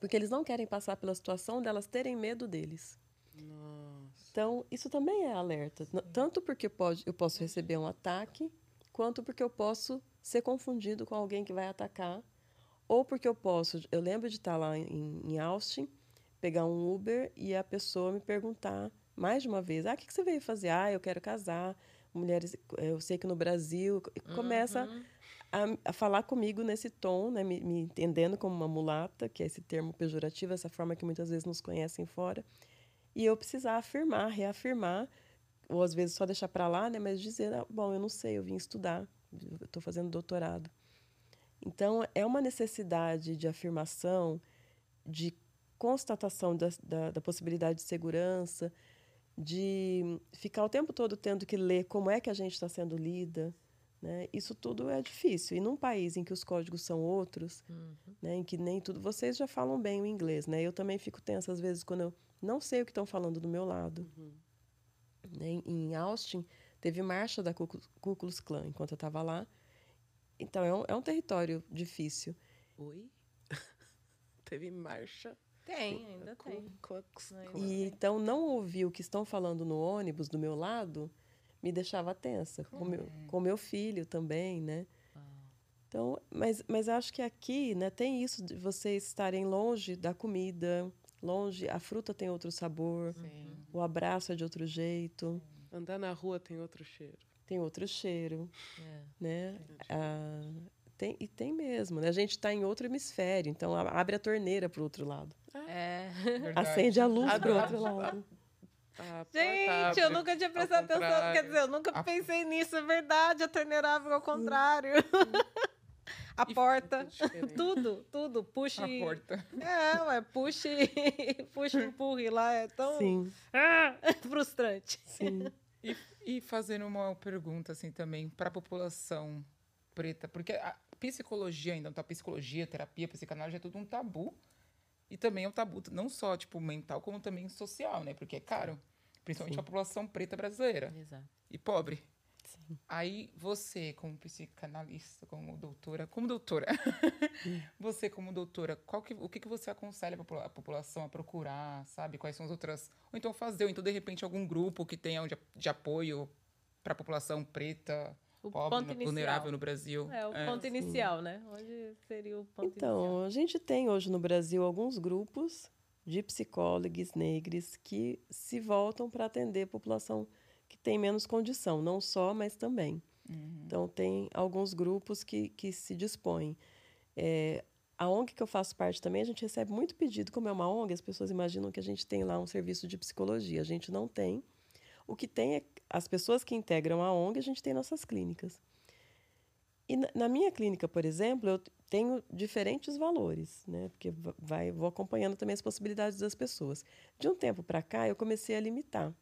porque eles não querem passar pela situação delas terem medo deles. Nossa. Então, isso também é alerta. Sim. Tanto porque pode, eu posso receber um ataque, quanto porque eu posso ser confundido com alguém que vai atacar ou porque eu posso, eu lembro de estar lá em, em Austin, pegar um Uber e a pessoa me perguntar mais de uma vez: ah, o que, você veio fazer? Ah, eu quero casar. Mulheres, eu sei que no Brasil. Começa uhum. a, a, falar comigo nesse tom, né, me, me, entendendo como uma mulata, que é esse termo pejorativo, essa forma que muitas vezes nos conhecem fora. E eu precisar afirmar, reafirmar, ou às vezes só deixar para lá, né, mas dizer: ah, bom, eu não sei, eu vim estudar, estou fazendo doutorado. Então, é uma necessidade de afirmação, de constatação da, da, da, possibilidade de segurança, de ficar o tempo todo tendo que ler como é que a gente está sendo lida. Né? Isso tudo é difícil. E num país em que os códigos são outros, uhum. né? em que nem tudo. Vocês já falam bem o inglês, né? Eu também fico tensa às vezes quando eu não sei o que estão falando do meu lado. Uhum. Né? Em Austin, teve marcha da Ku Klux Klan enquanto eu estava lá. Então, é um, é um território difícil. Oi? [LAUGHS] Teve marcha? Tem, ainda com, tem. E então não ouvir o que estão falando no ônibus do meu lado me deixava tensa. Com meu, com meu filho também, né? Ah. Então, mas, mas acho que aqui né, tem isso de vocês estarem longe da comida, longe, a fruta tem outro sabor, Sim. o abraço é de outro jeito. Andar na rua tem outro cheiro tem outro cheiro, é. né? Ah, tem, e tem mesmo, né? A gente está em outro hemisfério, então abre a torneira para o outro lado. É. Acende a luz para o outro lado. gente, eu nunca tinha prestado atenção. Quer dizer, eu nunca a... pensei nisso, é verdade. A torneira abre ao contrário. [LAUGHS] a porta, tudo, tudo. Puxe. A porta. É, ué, puxe, [LAUGHS] puxe, empurre lá. É tão Sim. Ah, [LAUGHS] frustrante. Sim. E, e fazendo uma pergunta assim também para a população preta, porque a psicologia ainda, então a psicologia, a terapia, a psicanálise é tudo um tabu. E também é um tabu não só tipo mental, como também social, né? Porque é caro. principalmente Sim. a população preta brasileira Exato. e pobre. Sim. Aí você, como psicanalista, como doutora, como doutora, [LAUGHS] você como doutora, qual que, o que, que você aconselha a população a procurar, sabe? Quais são as outras... Ou então fazer, ou então de repente algum grupo que tenha de, de apoio para a população preta, O pobre, ponto no- inicial. vulnerável no Brasil. É, o É. ponto inicial, né? Onde seria o ponto Então, inicial? a gente tem hoje no Brasil alguns grupos de psicólogos negros que se voltam para atender a população que tem menos condição, não só, mas também. Uhum. Então, tem alguns grupos que, que se dispõem. É, a ONG que eu faço parte também, a gente recebe muito pedido. Como é uma ONG, as pessoas imaginam que a gente tem lá um serviço de psicologia. A gente não tem. O que tem é as pessoas que integram a ONG, a gente tem nossas clínicas. E na, na minha clínica, por exemplo, eu tenho diferentes valores, né? Porque va- vai, vou acompanhando também as possibilidades das pessoas. De um tempo para cá, eu comecei a limitar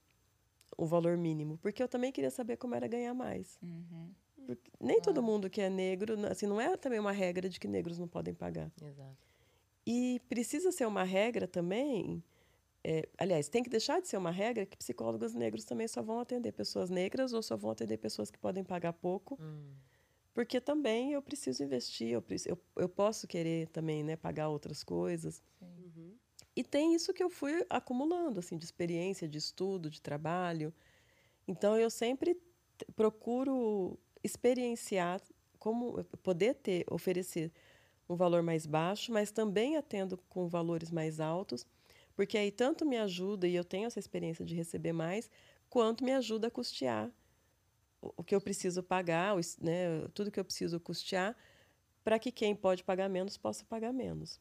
o valor mínimo, porque eu também queria saber como era ganhar mais. Uhum. Porque nem todo mundo que é negro, assim, não é também uma regra de que negros não podem pagar. Exato. E precisa ser uma regra também. É, aliás, tem que deixar de ser uma regra que psicólogos negros também só vão atender pessoas negras ou só vão atender pessoas que podem pagar pouco, Hum. porque também eu preciso investir, eu, eu, eu posso querer também né, pagar outras coisas. Uhum. E tem isso que eu fui acumulando, assim, de experiência, de estudo, de trabalho. Então, eu sempre procuro experienciar como poder ter, oferecer um valor mais baixo, mas também atendo com valores mais altos, porque aí tanto me ajuda, e eu tenho essa experiência de receber mais, quanto me ajuda a custear o que eu preciso pagar, né, tudo que eu preciso custear, para que quem pode pagar menos possa pagar menos.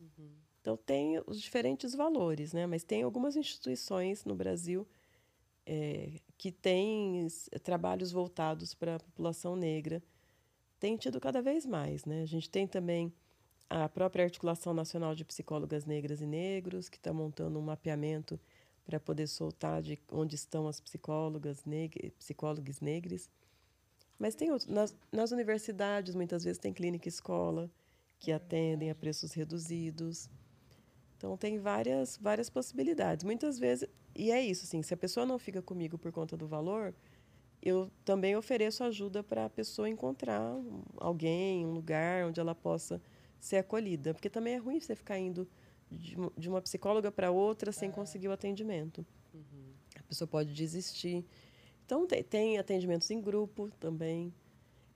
Então, tem os diferentes valores, né? mas tem algumas instituições no Brasil eh, que têm trabalhos voltados para a população negra. Tem tido cada vez mais. Né? A gente tem também a própria Articulação Nacional de Psicólogas Negras e Negros, que está montando um mapeamento para poder soltar de onde estão as psicólogas neg psicólogos negros. Mas tem outros. Nas, nas universidades, muitas vezes, tem clínica e escola que atendem a preços reduzidos. Então, tem várias, várias possibilidades. Muitas vezes, e é isso, assim, se a pessoa não fica comigo por conta do valor, eu também ofereço ajuda para a pessoa encontrar alguém, um lugar onde ela possa ser acolhida. Porque também é ruim você ficar indo de uma- psicóloga para outra sem conseguir o atendimento. A pessoa pode desistir. Então, tem, tem atendimentos em grupo também.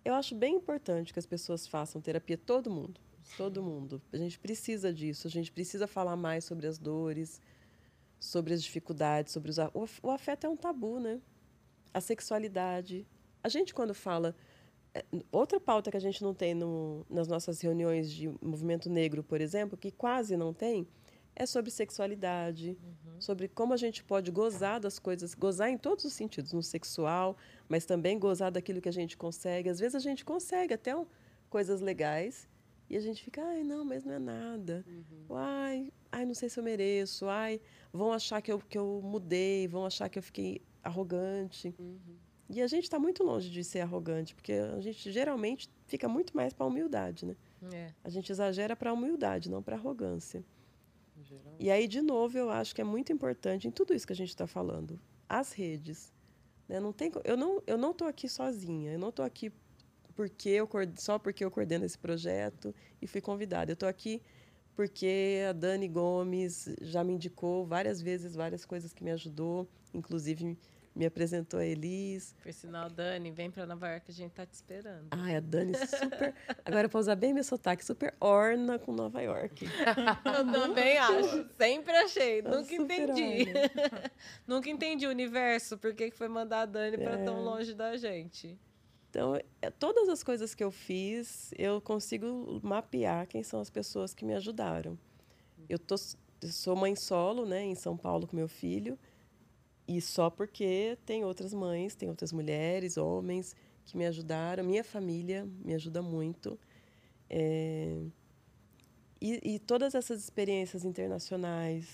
Eu acho bem importante que as pessoas façam terapia, todo mundo. Todo mundo. A gente precisa disso. A gente precisa falar mais sobre as dores, sobre as dificuldades, sobre os. o afeto é um tabu, né? A sexualidade. A gente, quando fala. Outra pauta que a gente não tem no, nas nossas reuniões de movimento negro, por exemplo, que quase não tem, é sobre sexualidade, sobre como a gente pode gozar das coisas, gozar em todos os sentidos, no sexual, mas também gozar daquilo que a gente consegue. Às vezes a gente consegue até um- coisas legais e a gente fica, ai, não, mas não é nada. Ai, ai, não sei se eu mereço. Ai, vão achar que eu, que eu mudei, vão achar que eu fiquei arrogante. E a gente está muito longe de ser arrogante, porque a gente geralmente fica muito mais para a humildade, né? É. A gente exagera para a humildade, não para a arrogância. Em geral. E aí, de novo, eu acho que é muito importante em tudo isso que a gente está falando, as redes. Né? Não tem, eu não eu não estou aqui sozinha, eu não estou aqui porque eu, só porque eu coordeno esse projeto e fui convidada. Eu estou aqui porque a Dani Gomes já me indicou várias vezes várias coisas que me ajudou, inclusive me apresentou a Elis. Por sinal, Dani, vem pra Nova York, a gente tá te esperando. Ai, a Dani super. Agora, para usar bem meu sotaque, super orna com Nova York. [LAUGHS] Eu também acho. Sempre achei. Tá Nunca super entendi. [LAUGHS] Nunca entendi o universo. Por que foi mandar a Dani É. tão longe da gente? Então, é, todas as coisas que eu fiz, eu consigo mapear quem são as pessoas que me ajudaram. Eu, tô, eu sou mãe solo, né, em São Paulo com meu filho, e só porque tem outras mães, tem outras mulheres, homens que me ajudaram. Minha família me ajuda muito. É, e, e todas essas experiências internacionais,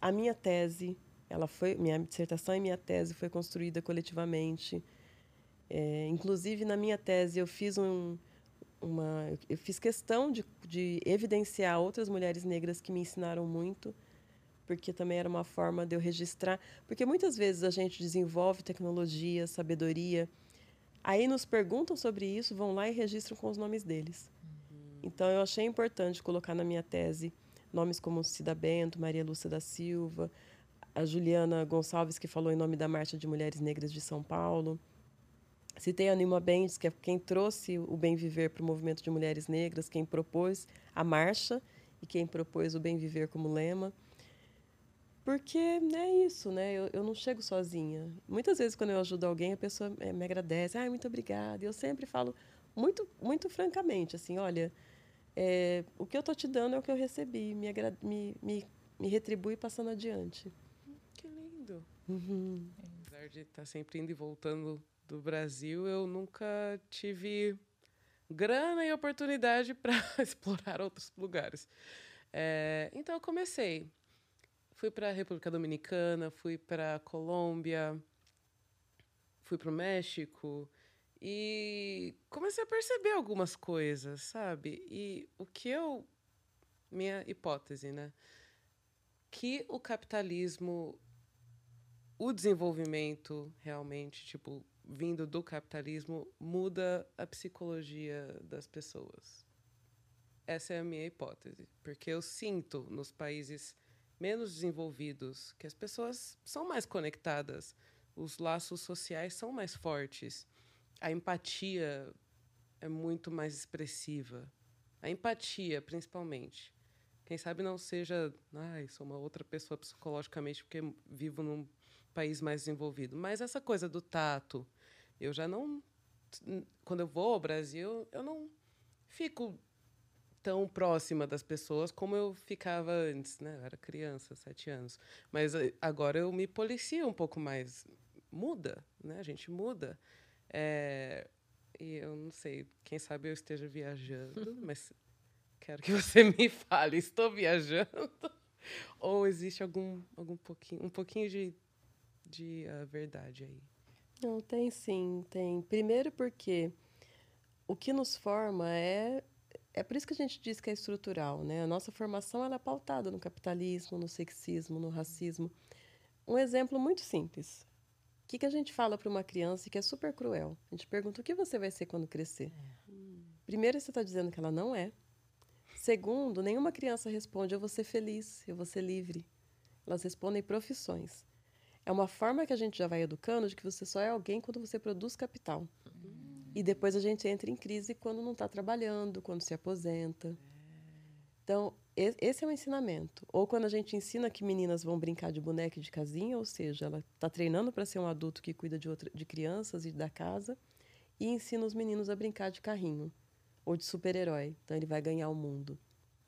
a minha tese, ela foi, minha dissertação e minha tese foi construída coletivamente. É, inclusive, na minha tese, eu fiz um, uma, eu fiz questão de, de evidenciar outras mulheres negras que me ensinaram muito, porque também era uma forma de eu registrar. Porque muitas vezes a gente desenvolve tecnologia, sabedoria, aí nos perguntam sobre isso, vão lá e registram com os nomes deles. Uhum. Então eu achei importante colocar na minha tese nomes como Cida Bento, Maria Lúcia da Silva, a Juliana Gonçalves, que falou em nome da Marcha de Mulheres Negras de São Paulo. Citei a Nilma Bendes, que é quem trouxe o bem viver para o movimento de mulheres negras, quem propôs a marcha e quem propôs o bem viver como lema. Porque é isso, né? Eu, eu não chego sozinha. Muitas vezes, quando eu ajudo alguém, a pessoa eh, me agradece. Ah, muito obrigada. Eu sempre falo muito, muito francamente, assim, olha, é, o que eu estou te dando é o que eu recebi. Me, me, me, me retribui passando adiante. Que lindo. Uhum. Apesar de estar tá sempre indo e voltando do Brasil, eu nunca tive grana e oportunidade [LAUGHS] para explorar outros lugares. É, então eu comecei. Fui para a República Dominicana, fui para Colômbia, fui para o México e comecei a perceber algumas coisas, sabe? E o que eu. Minha hipótese, né? Que o capitalismo, o desenvolvimento realmente, tipo, vindo do capitalismo muda a psicologia das pessoas. Essa é a minha hipótese, porque eu sinto nos países menos desenvolvidos que as pessoas são mais conectadas, os laços sociais são mais fortes, a empatia é muito mais expressiva. A empatia, principalmente. Quem sabe não seja, ai, sou uma outra pessoa psicologicamente porque vivo num país mais desenvolvido, mas essa coisa do tato, eu já não. Quando eu vou ao Brasil, eu não fico tão próxima das pessoas como eu ficava antes, né? Eu era criança, sete anos. Mas eh, agora eu me policio um pouco mais. Muda, né? A gente muda. É... E eu não sei, quem sabe eu esteja viajando, [LAUGHS] mas quero que você me fale, estou viajando? [LAUGHS] Ou existe algum, algum pouquinho, um pouquinho de, de uh, verdade aí? Não, tem sim, tem. Primeiro porque o que nos forma é é por isso que a gente diz que é estrutural, né? A nossa formação ela é pautada no capitalismo, no sexismo, no racismo. Um exemplo muito simples. O que, que a gente fala para uma criança que é super cruel? A gente pergunta o que você vai ser quando crescer. É. Primeiro, você está dizendo que ela não é. Segundo, nenhuma criança responde eu vou ser feliz, eu vou ser livre. Elas respondem profissões. É uma forma que a gente já vai educando de que você só é alguém quando você produz capital. E depois a gente entra em crise quando não está trabalhando, quando se aposenta. Então, esse é o ensinamento. Ou quando a gente ensina que meninas vão brincar de boneca e de casinha, ou seja, ela está treinando para ser um adulto que cuida de, outra, de crianças e da casa, e ensina os meninos a brincar de carrinho ou de super-herói. Então, ele vai ganhar o mundo,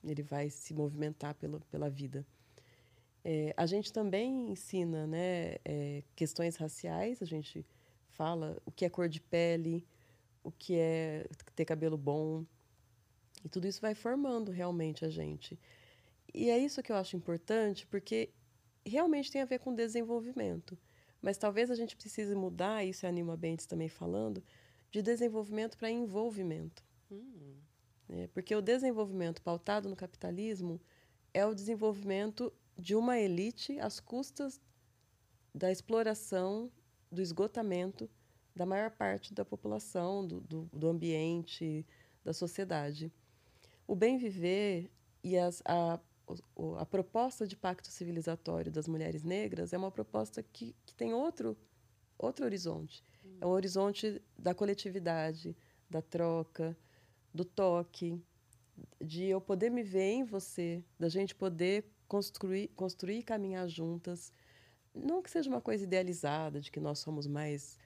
ele vai se movimentar pela, pela vida. É, a gente também ensina né, é, questões raciais, a gente fala o que é cor de pele, o que é ter cabelo bom. E tudo isso vai formando realmente a gente. E é isso que eu acho importante, porque realmente tem a ver com desenvolvimento. Mas talvez a gente precise mudar, isso é a Nilma Bentes também falando, de desenvolvimento para envolvimento. Hum. É, porque o desenvolvimento pautado no capitalismo é o desenvolvimento de uma elite às custas da exploração, do esgotamento da maior parte da população, do, do, do ambiente, da sociedade. O bem viver e as, a, a proposta de pacto civilizatório das mulheres negras é uma proposta que, que tem outro, outro horizonte. É um horizonte da coletividade, da troca, do toque, de eu poder me ver em você, da gente poder construir, construir e caminhar juntas. Não que seja uma coisa idealizada, de que nós somos mais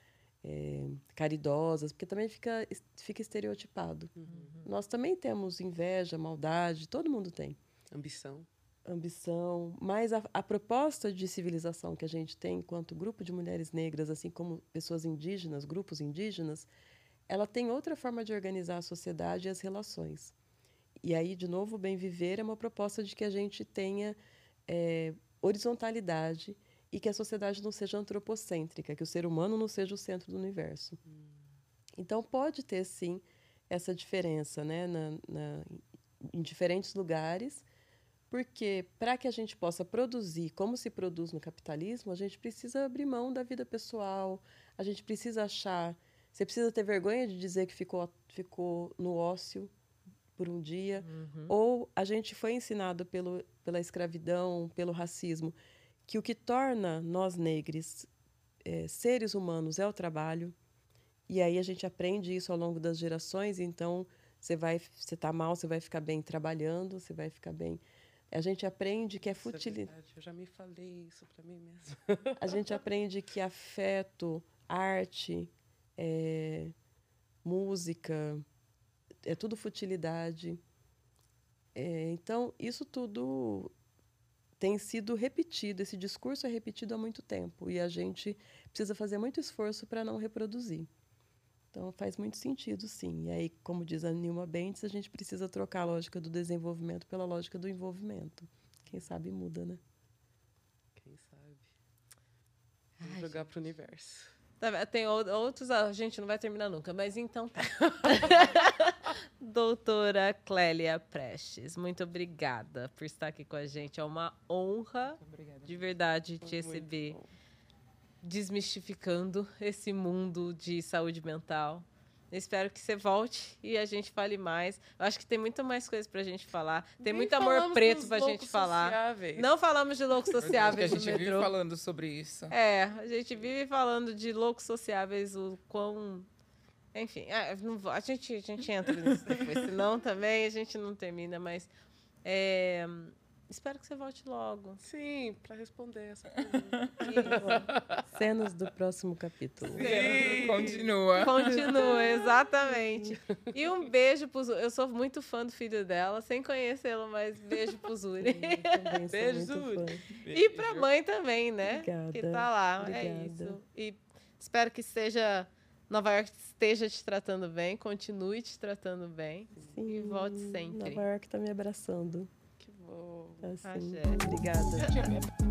é, caridosas, porque também fica, fica estereotipado. Uhum. Nós também temos inveja, maldade, todo mundo tem. Ambição. Ambição. Mas a, a proposta de civilização que a gente tem enquanto grupo de mulheres negras, assim como pessoas indígenas, grupos indígenas, ela tem outra forma de organizar a sociedade e as relações. E aí, de novo, o bem viver é uma proposta de que a gente tenha é, horizontalidade e que a sociedade não seja antropocêntrica, que o ser humano não seja o centro do universo. Hum. Então, pode ter, sim, essa diferença né, na, na, em diferentes lugares, Porque para que a gente possa produzir como se produz no capitalismo, a gente precisa abrir mão da vida pessoal, a gente precisa achar. Você precisa ter vergonha de dizer que ficou, ficou no ócio por um dia. Uhum. Ou a gente foi ensinado pelo, pela escravidão, pelo racismo, que o que torna nós negros é, seres humanos é o trabalho. E aí a gente aprende isso ao longo das gerações. Então você vai, você está mal, você vai ficar bem trabalhando, você vai ficar bem. A gente aprende que é é futilidade. Eu já me falei isso para mim mesmo. [LAUGHS] A gente aprende que afeto, arte, é, música, é tudo futilidade. É, então, isso tudo tem sido repetido, esse discurso é repetido há muito tempo e a gente precisa fazer muito esforço para não reproduzir. Então, faz muito sentido, sim. E aí, como diz a Nilma Bentes, a gente precisa trocar a lógica do desenvolvimento pela lógica do envolvimento. Quem sabe muda, né? Quem sabe? Vamos jogar pro universo. Tá? Tem ou- outros. A gente não vai terminar nunca, mas então tá. [LAUGHS] Doutora Clélia Prestes, muito obrigada por estar aqui com a gente. É uma honra, Obrigada. de verdade, te receber, desmistificando esse mundo de saúde mental. Espero que você volte e a gente fale mais. Eu acho que tem muito mais coisa pra gente falar. Tem Nem muito amor preto pra gente loucos falar. sociáveis. Não falamos de loucos a sociáveis no gente vive metrô. falando sobre isso. É, a gente vive falando de loucos sociáveis, o quão. Enfim, é, a, gente, a gente entra nisso depois, senão também a gente não termina, mas. é, espero que você volte logo. Sim, para responder essa [LAUGHS] pergunta. Cenas do próximo capítulo. Sim, continua. Continua, exatamente. [LAUGHS] E um beijo pro Zuri. Eu sou muito fã do filho dela, sem conhecê-lo, mas beijo pro Zuri. Sou [LAUGHS] Beijo, Zuri. fã. E pra mãe também, né? Obrigada. Que tá lá. É Obrigada. isso. E espero que esteja. Nova York esteja te tratando bem, continue te tratando bem. Sim, E volte sempre. Nova York tá me abraçando. Assim. Obrigada. [LAUGHS]